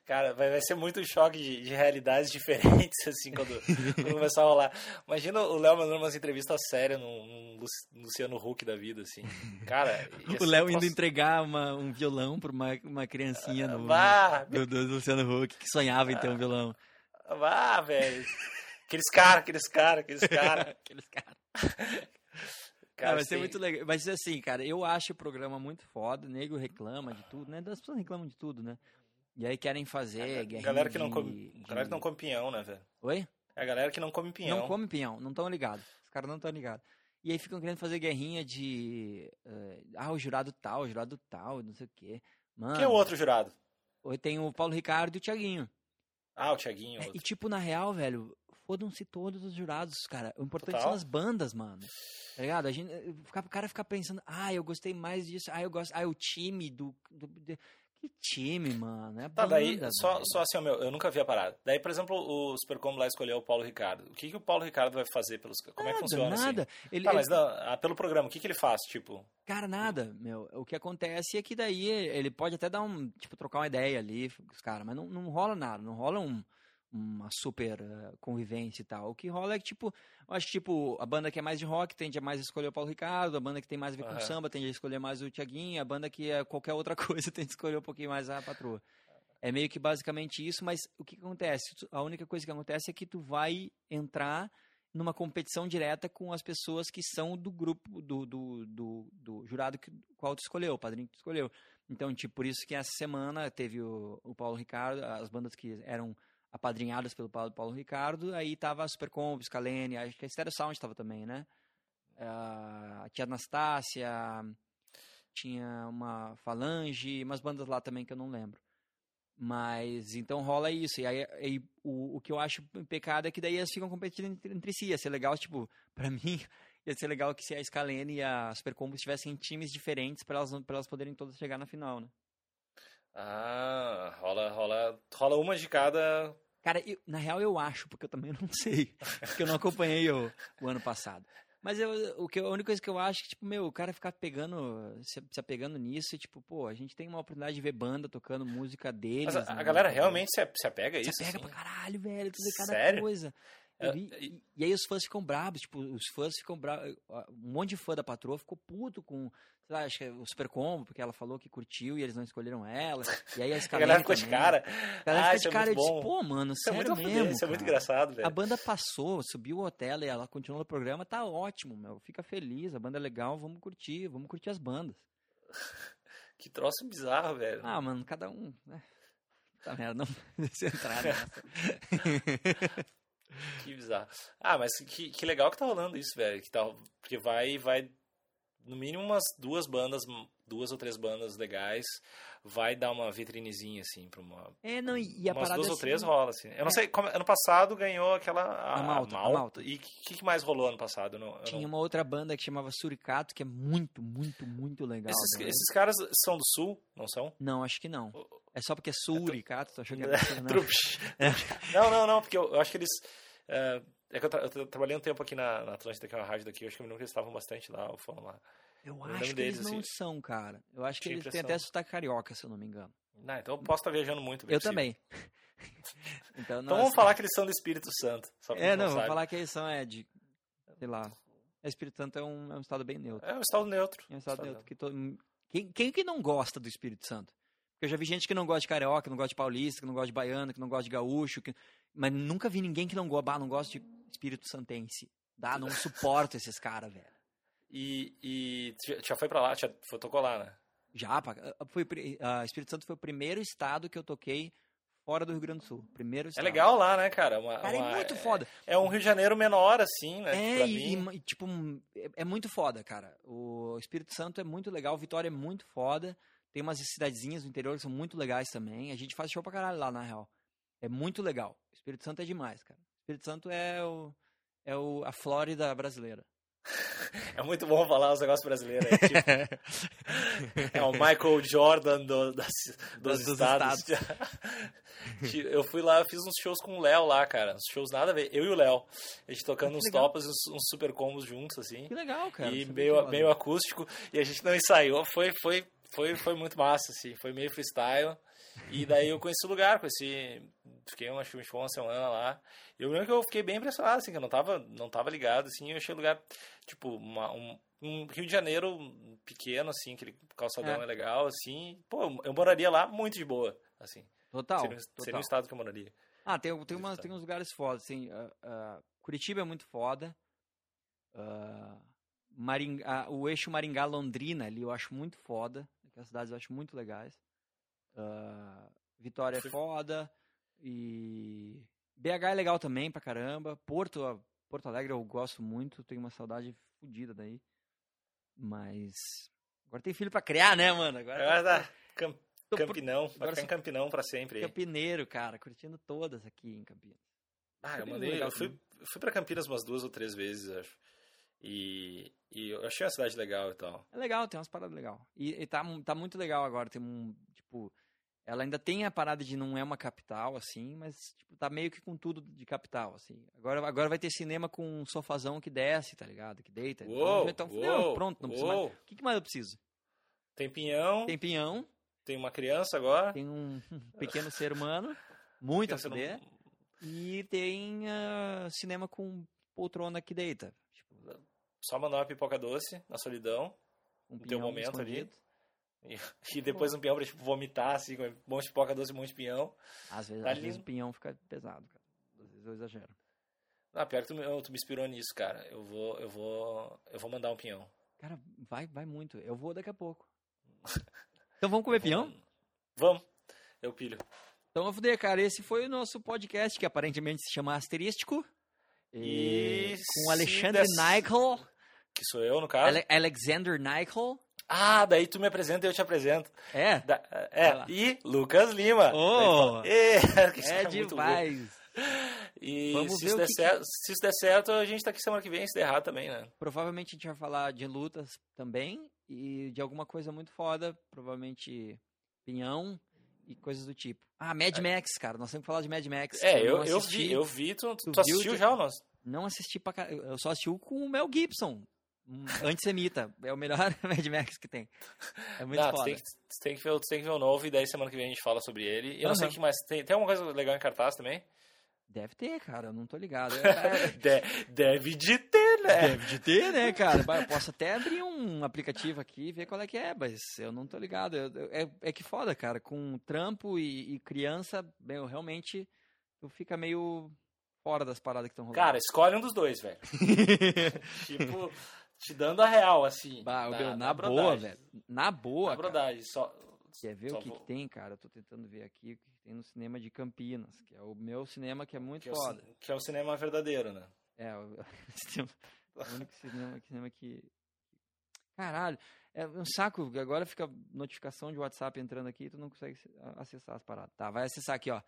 Cara, vai, vai ser muito um choque de, de realidades diferentes, assim, quando, quando começar a rolar. Imagina o Léo mandando umas entrevistas sérias num, num Lu- Luciano Huck da vida, assim. Cara, O Léo indo entregar uma- um violão pra uma, uma criancinha no, Vá, do, do Luciano Huck, que sonhava em ter um violão. vá, velho. Aqueles caras, aqueles caras, aqueles caras. Aqueles caras. Cara, vai ser tem- muito legal. Mas assim, cara, eu acho o programa muito foda. O nego reclama de tudo, né? As pessoas reclamam de tudo, né? E aí querem fazer guerrinha Galera que não de- come, de- galera que não come pinhão, né, velho? Oi? É a galera que não come pinhão. Não come pinhão, não estão ligados. Os caras não estão ligados. E aí ficam querendo fazer guerrinha de. eh, ah, o jurado tal, o jurado tal, não sei o quê. Mano. Quem é o outro jurado? Hoje tem o Paulo Ricardo e o Thiaguinho. Ah, o Thiaguinho. É, outro. e tipo, na real, velho, fodam-se todos os jurados, cara. O importante Total. são as bandas, mano. Tá ligado? A gente, eh, o cara fica pensando, ah, eu gostei mais disso, ah, eu gosto, ah, o time do. do- de- que time, mano? É Tá, banda, daí, só, velho. só assim, meu, eu nunca vi a parada. Daí, por exemplo, o Supercombo lá escolheu o Paulo Ricardo. O que, que o Paulo Ricardo vai fazer pelos. Como é que Nada, funciona nada. assim? Ele, Tá, ele- mas não, ah, pelo programa, o que, que ele faz? Tipo, Cara, nada, meu. O que acontece é que daí ele pode até dar um, tipo, trocar uma ideia ali os caras, mas não, não rola nada, não rola um, uma super eh, convivência e tal. O que rola é que, tipo, eu acho que, tipo, a banda que é mais de rock tende a mais escolher o Paulo Ricardo, a banda que tem mais a ver com samba tende a escolher mais o Tiaguinho, a banda que é qualquer outra coisa tende a escolher um pouquinho mais a patroa. É meio que basicamente isso, mas o que que acontece? A única coisa que acontece é que tu vai entrar numa competição direta com as pessoas que são do grupo, do, do, do, do jurado que, qual tu escolheu, o padrinho que tu escolheu. Então, tipo, por isso que essa semana teve o, o Paulo Ricardo, as bandas que eram apadrinhadas pelo Paulo, Paulo Ricardo, aí tava a Supercombo, Scalene, acho que a Stereo Sound tava também, né? A tia Anastácia, tinha uma Falange, umas bandas lá também que eu não lembro. Mas então rola isso. E aí, o, o que eu acho pecado é que daí elas ficam competindo entre, entre si. Ia ser legal, tipo, pra mim, ia ser legal que se a Scalene e a Supercombo estivessem em times diferentes pra elas, pra elas poderem todas chegar na final, né? ah, rola, rola, rola uma de cada. Cara, eu- na real eu acho, porque eu também não sei. Porque eu não acompanhei o, o ano passado. Mas eu, o que, a única coisa que eu acho é que, tipo, meu, o cara ficar pegando, se, se apegando nisso, e, tipo, pô, a gente tem uma oportunidade de ver banda tocando música deles. Mas a, a né? galera realmente se, se apega a Se isso? apega assim? pra caralho, velho, tu vê cada Sério? coisa. É, Eu vi- e, e aí os fãs ficam bravos, tipo, os fãs ficam bravos. Um monte de fã da patroa ficou puto com, sei lá, acho que é o Super Combo, porque ela falou que curtiu e eles não escolheram ela. E aí a Scalene galera ficou de também. cara. A galera ah, ficou de é cara e muito eu bom. disse, pô, mano, Isso é sério muito a fuder, mesmo. isso é muito engraçado, velho. A banda passou, subiu o hotel e ela continuou no programa, tá ótimo, meu. Fica feliz, a banda é legal, vamos curtir, vamos curtir as bandas. Que troço bizarro, velho. Ah, mano, cada um. Né? Tá merda, não precisa entrar nessa. Que bizarro. Ah, mas que, que legal que tá rolando isso, velho. Que tá, porque vai, vai, no mínimo umas duas bandas, duas ou três bandas legais, vai dar uma vitrinezinha, assim, pra uma... É, não, e, e a umas duas é ou três assim, rola, assim. Eu não sei, como, ano passado ganhou aquela... A, A Malta, a Malta. Malta. E o que, que mais rolou ano passado? Não, Tinha não- uma outra banda que chamava Suricato, que é muito, muito, muito legal. Esses, velho. esses caras são do sul, não são? Não, acho que não. É só porque é Suricato, tu achou que era não. Trups. Não, não, não, porque eu, eu acho que eles. É, é que eu, tra eu tra- trabalhei um tempo aqui na, na Atlântida, que é uma rádio daqui, eu acho que eu me lembro que eles estavam bastante lá, o fã lá. Eu acho que deles, eles não assim. são, cara. Eu acho que eles têm até sotaque carioca, se eu não me engano. Não, então eu posso estar viajando muito. Eu possível. também. então, Então vamos falar que eles são do Espírito Santo. É, não, sabe. falar que eles são, é, de. Sei lá. O Espírito Santo é um, é um estado bem neutro. É um estado neutro. É um estado Estado neutro. Que todo, quem, quem que não gosta do Espírito Santo? Porque eu já vi gente que não gosta de carioca, que não gosta de paulista, que não gosta de baiano, que não gosta de gaúcho, que- mas nunca vi ninguém que não gosta, bah, não gosta de Espírito Santense. Dá, não suporto esses caras, velho. E, e já- foi pra lá, já foi, tocou lá, né? Já, pá, foi, pri- ah, Espírito Santo foi o primeiro estado que eu toquei fora do Rio Grande do Sul. Primeiro É estado. legal lá, né, cara? Uma, Cara, uma- é muito foda. É um Rio de Janeiro menor, assim, né? É, e, e, tipo, é, é muito foda, cara. O Espírito Santo é muito legal, Vitória é muito foda. tem umas cidadezinhas no interior que são muito legais também. A gente faz show pra caralho lá, na real. É muito legal. O Espírito Santo é demais, cara. Espírito Santo é, o, é o, a Flórida brasileira. É muito bom falar os negócios brasileiros. É, tipo, é o Michael Jordan do, das, dos, Dos estados. eu fui lá, eu fiz uns shows com o Léo lá, cara. Uns shows nada a ver. Eu e o Léo. A gente tocando Ah, uns legal. topas e uns, uns super combos juntos, assim. Que legal, cara. e meio, meio acústico. E a gente não ensaiou. Foi, foi, foi, foi muito massa, assim. Foi meio freestyle. E daí eu conheci o lugar, conheci. Fiquei uma, acho que uma semana lá. E eu lembro que eu fiquei bem impressionado, assim, que eu não tava, não tava ligado, assim. Eu achei o lugar, tipo, uma- um, um Rio de Janeiro pequeno, assim, aquele calçadão É. é legal, assim. Pô, eu moraria lá muito de boa, assim. Total, seria, um- seria total. um estado que eu moraria. Ah, tem, tem, umas, tem uns lugares fodas, assim. ah, ah, Curitiba é muito foda. Ah, Maringá, o eixo Maringá-Londrina ali eu acho muito foda. Aquelas cidades eu acho muito legais. Ah, Vitória é Fui- foda. E BH é legal também pra caramba. Porto, Porto Alegre eu gosto muito. Tenho uma saudade fodida daí. Mas. Agora tem filho pra criar, né, mano? Agora Agora tá Cam- tô pro- Campinão, vai ficar em Campinão pra sempre. Campineiro, cara. Curtindo todas aqui em Campinas. Ah, eu é mandei. Eu fui, fui pra Campinas umas duas ou três vezes, acho. E, e eu achei a cidade legal e tal. É legal, tem umas paradas legais. E, e tá, tá muito legal agora. Tem um, tipo, ela ainda tem a parada de não é uma capital, assim, mas, tipo, tá meio que com tudo de capital, assim. Agora, agora vai ter cinema com um sofazão que desce, tá ligado? Que deita. Uou, então, uou, não, pronto, não precisa mais. O que, que mais eu preciso? Tem pinhão, tem, Tem pinhão, uma criança agora. tem um pequeno ser humano, muito a Criança não- e tem ah, cinema com poltrona que deita. Tipo, Só mandar uma pipoca doce na solidão. um No teu momento ali. E, e depois um pinhão pra tipo, vomitar, assim, com um monte de pipoca doce e um monte de pinhão. Às vezes, Tá às vezes o pinhão fica pesado, cara. Às vezes eu exagero. Ah, pior que tu, me- tu me inspirou nisso, cara. Eu vou, eu vou, eu vou mandar um pinhão. Cara, vai, vai muito. Eu vou daqui a pouco. Então vamos comer pinhão? Vamos. Eu pilho. Então, fuder, cara. Esse foi o nosso podcast, que aparentemente se chama Asterístico. E com se Alexandre Nichol. Que sou eu, no caso. Ale- Alexander Nichol. Ah, daí tu me apresenta e eu te apresento. É. Da- é, lá. e Lucas Lima. Oh! Fala, É louco. demais. E Vamos se ver isso, der que certo, se isso der certo, a gente tá aqui semana que vem, se der errado também, né? Provavelmente a gente vai falar de lutas também. E de alguma coisa muito foda. Provavelmente pinhão e coisas do tipo. Ah, Mad Max, cara. Nós temos que falar de Mad Max. É, eu, eu assisti. vi, eu vi, tu, tu, Tu viu, assistiu tu- já o nosso? Não assisti pra caralho. Eu só assisti com o Mel Gibson. Um antissemita. É o melhor Mad Max que tem. É muito Não, foda. tem, que, tem, que ver, tem que ver o novo e daí semana que vem a gente fala sobre ele. E eu não sei o que mais. Tem, tem alguma coisa legal em cartaz também? Deve ter, cara. Eu não tô ligado. É, De- deve de ter, né? Deve de ter, né, cara? Eu posso até abrir um aplicativo aqui e ver qual é que é, mas eu não tô ligado. Eu- eu- é, é que foda, cara. Com trampo e, e criança, eu realmente tu fica meio fora das paradas que estão rolando. Cara, escolhe um dos dois, velho. tipo, te dando a real, assim. bah, na, meu, na, na boa, velho. Na boa, Na brodagem. Só, Quer ver só o que, vou- que tem, cara? Eu tô tentando ver aqui o que tem no cinema de Campinas, que é o meu cinema que é muito que, é o, foda. que é o cinema verdadeiro, né? É, o, cinema- o único cinema, cinema que. Caralho, é um saco. Agora fica notificação de WhatsApp entrando aqui e tu não consegue acessar as paradas. Tá, vai acessar aqui, ó.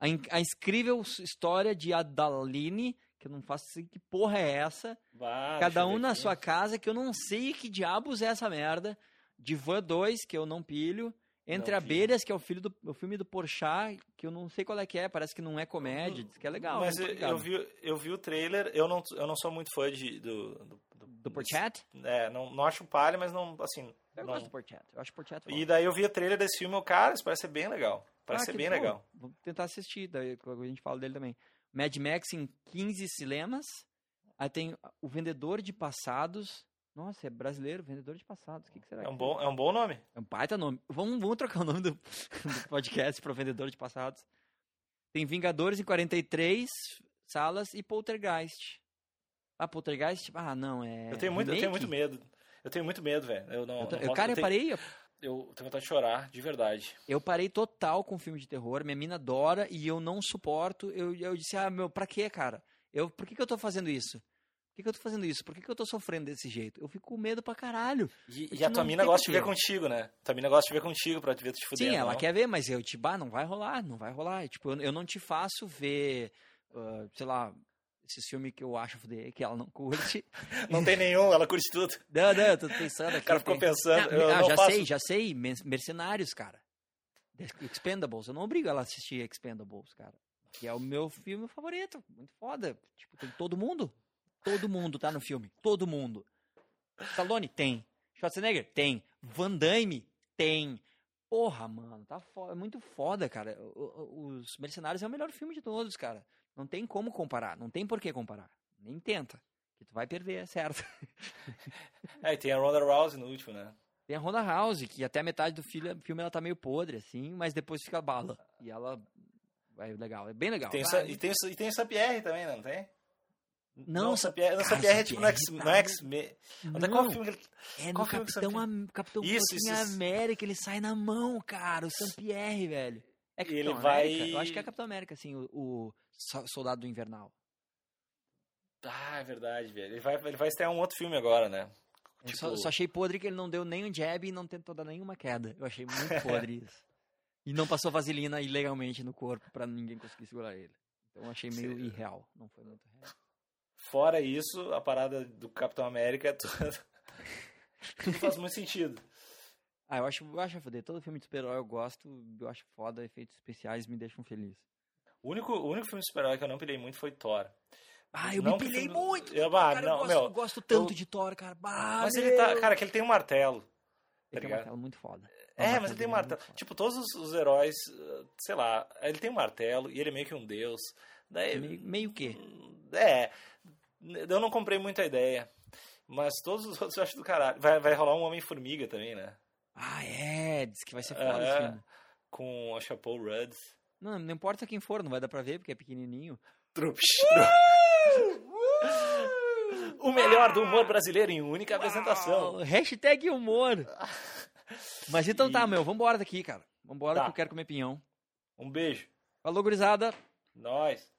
A, in- a incrível história de Adaline, que eu não faço assim, que porra é essa? Bah, Cada um na sua casa, que eu não sei que diabos é essa merda. Divan 2, que eu não pilho. Entre Não. Abelhas, que é o, filho do, o filme do Porchat, que eu não sei qual é que é, parece que não é comédia, diz que é legal. Mas tô eu, vi, eu vi o trailer, eu não, eu não sou muito fã de, do, do, Do Porchat? É, não, não acho palha, mas não, assim... Eu não- gosto do Porchat. Eu acho Porchat. E daí eu vi o trailer desse filme, o cara, isso parece ser bem legal. Parece Ah, ser bem bom. legal. Vou tentar assistir, daí a gente fala dele também. Mad Max em 15 cinemas. Aí tem o Vendedor de Passados. Nossa, é brasileiro, Vendedor de Passados. O que, que será É que um bom, é um bom nome. É um baita nome. Vamos, vamos trocar o nome do, do podcast para Vendedor de Passados. Tem Vingadores em 43 salas e Poltergeist. Ah, Poltergeist? Ah, não, é. eu, tenho muito, eu tenho muito medo. Eu tenho muito medo, velho. Eu não. Eu, tô- não eu- posso- cara, eu eu tenho, parei, eu, eu tenho vontade de chorar, de verdade. eu parei total com filme de terror. Minha mina adora e eu não suporto. Eu, eu disse, ah, meu, pra quê, cara? Eu, por que, que eu tô fazendo isso? que, que eu tô fazendo isso? Por que, que eu tô sofrendo desse jeito? Eu fico com medo pra caralho. E, e a te tua mina gosta de ver contigo, né? Tua mina gosta de ver contigo pra te ver tu te fudendo. Sim, ela não? quer ver, mas eu te bah, não vai rolar, não vai rolar. Tipo, eu, eu não te faço ver, ah, sei lá, esses filmes que eu acho que ela não curte. Não tem nenhum, ela curte tudo. não, não, eu tô pensando aqui. O cara ficou tem- pensando. Eu ah, não já faço... sei, já sei. Mercenários, cara. Expendables. Eu não obrigo ela a assistir Expendables, cara. Que é o meu filme favorito. Muito foda. Tipo, tem todo mundo. Todo mundo tá no filme. Todo mundo. Stallone? Tem. Schwarzenegger? Tem. Van Damme? Tem. Porra, mano. Tá foda. É muito foda, cara. O- o- Os Mercenários é o melhor filme de todos, cara. Não tem como comparar. Não tem por que comparar. Nem tenta. Que tu vai perder, é certo. É, e tem a Ronda Rousey no último, né? Tem a Ronda House, que até a metade do filme, filme ela tá meio podre, assim, mas depois fica bala. E ela é legal, é bem legal. Tem, Ah, e, tem, e tem o Saint-Pierre também, não tem? Não, não, cara, Saint-Pierre é tipo no no tá- X-Men. Até qual não, filme que ele... é no qual filme que Capitão, Saint-Pierre- Am- Capitão Isso, isso, isso. América, ele sai na mão, cara, o Saint-Pierre, velho. É Capitão ele América? vai- Eu acho que é Capitão América, assim, o, o Soldado do Invernal. Ah, é verdade, velho. Ele vai, ele vai estrear um outro filme agora, né? Eu Tipo- só, só achei podre que ele não deu nem um jab e não tentou dar nenhuma queda. Eu achei muito podre isso. E não passou vaselina ilegalmente no corpo pra ninguém conseguir segurar ele. Então eu achei meio Sim. irreal. Não foi muito real. Fora isso, a parada do Capitão América é tudo... tudo faz muito sentido. Ah, eu acho, eu acho foder. Todo filme de super-herói eu gosto, eu acho foda, efeitos especiais me deixam feliz. O único, o único filme de super-herói que eu não pilhei muito foi Thor. Ah, eu Não me pilhei filme- muito! Eu- ah, cara, não, eu, gosto, meu, eu gosto tanto eu- de Thor, cara. Bah, Mas meu! ele tá... Cara, que ele tem um martelo. Ele tem um martelo muito foda. É, mas ele tem um é martelo. muito foda. Tipo, todos os, os heróis, uh, sei lá, ele tem um martelo e ele é meio que um deus. Daí, Meio, meio que. É, eu não comprei muita ideia. Mas todos os outros eu acho do caralho. Vai, vai rolar um Homem-Formiga também, né? Ah, é, diz que vai ser foda esse filme. Com acho que é o Paul Rudd. Não, não importa quem for, não vai dar pra ver, porque é pequenininho. Trups. O melhor do humor brasileiro em única apresentação. Uau, hashtag humor. Mas então tá, E- meu, vambora daqui, cara. Vambora Tá. que eu quero comer pinhão. Um beijo. Falou, gurizada. Nós.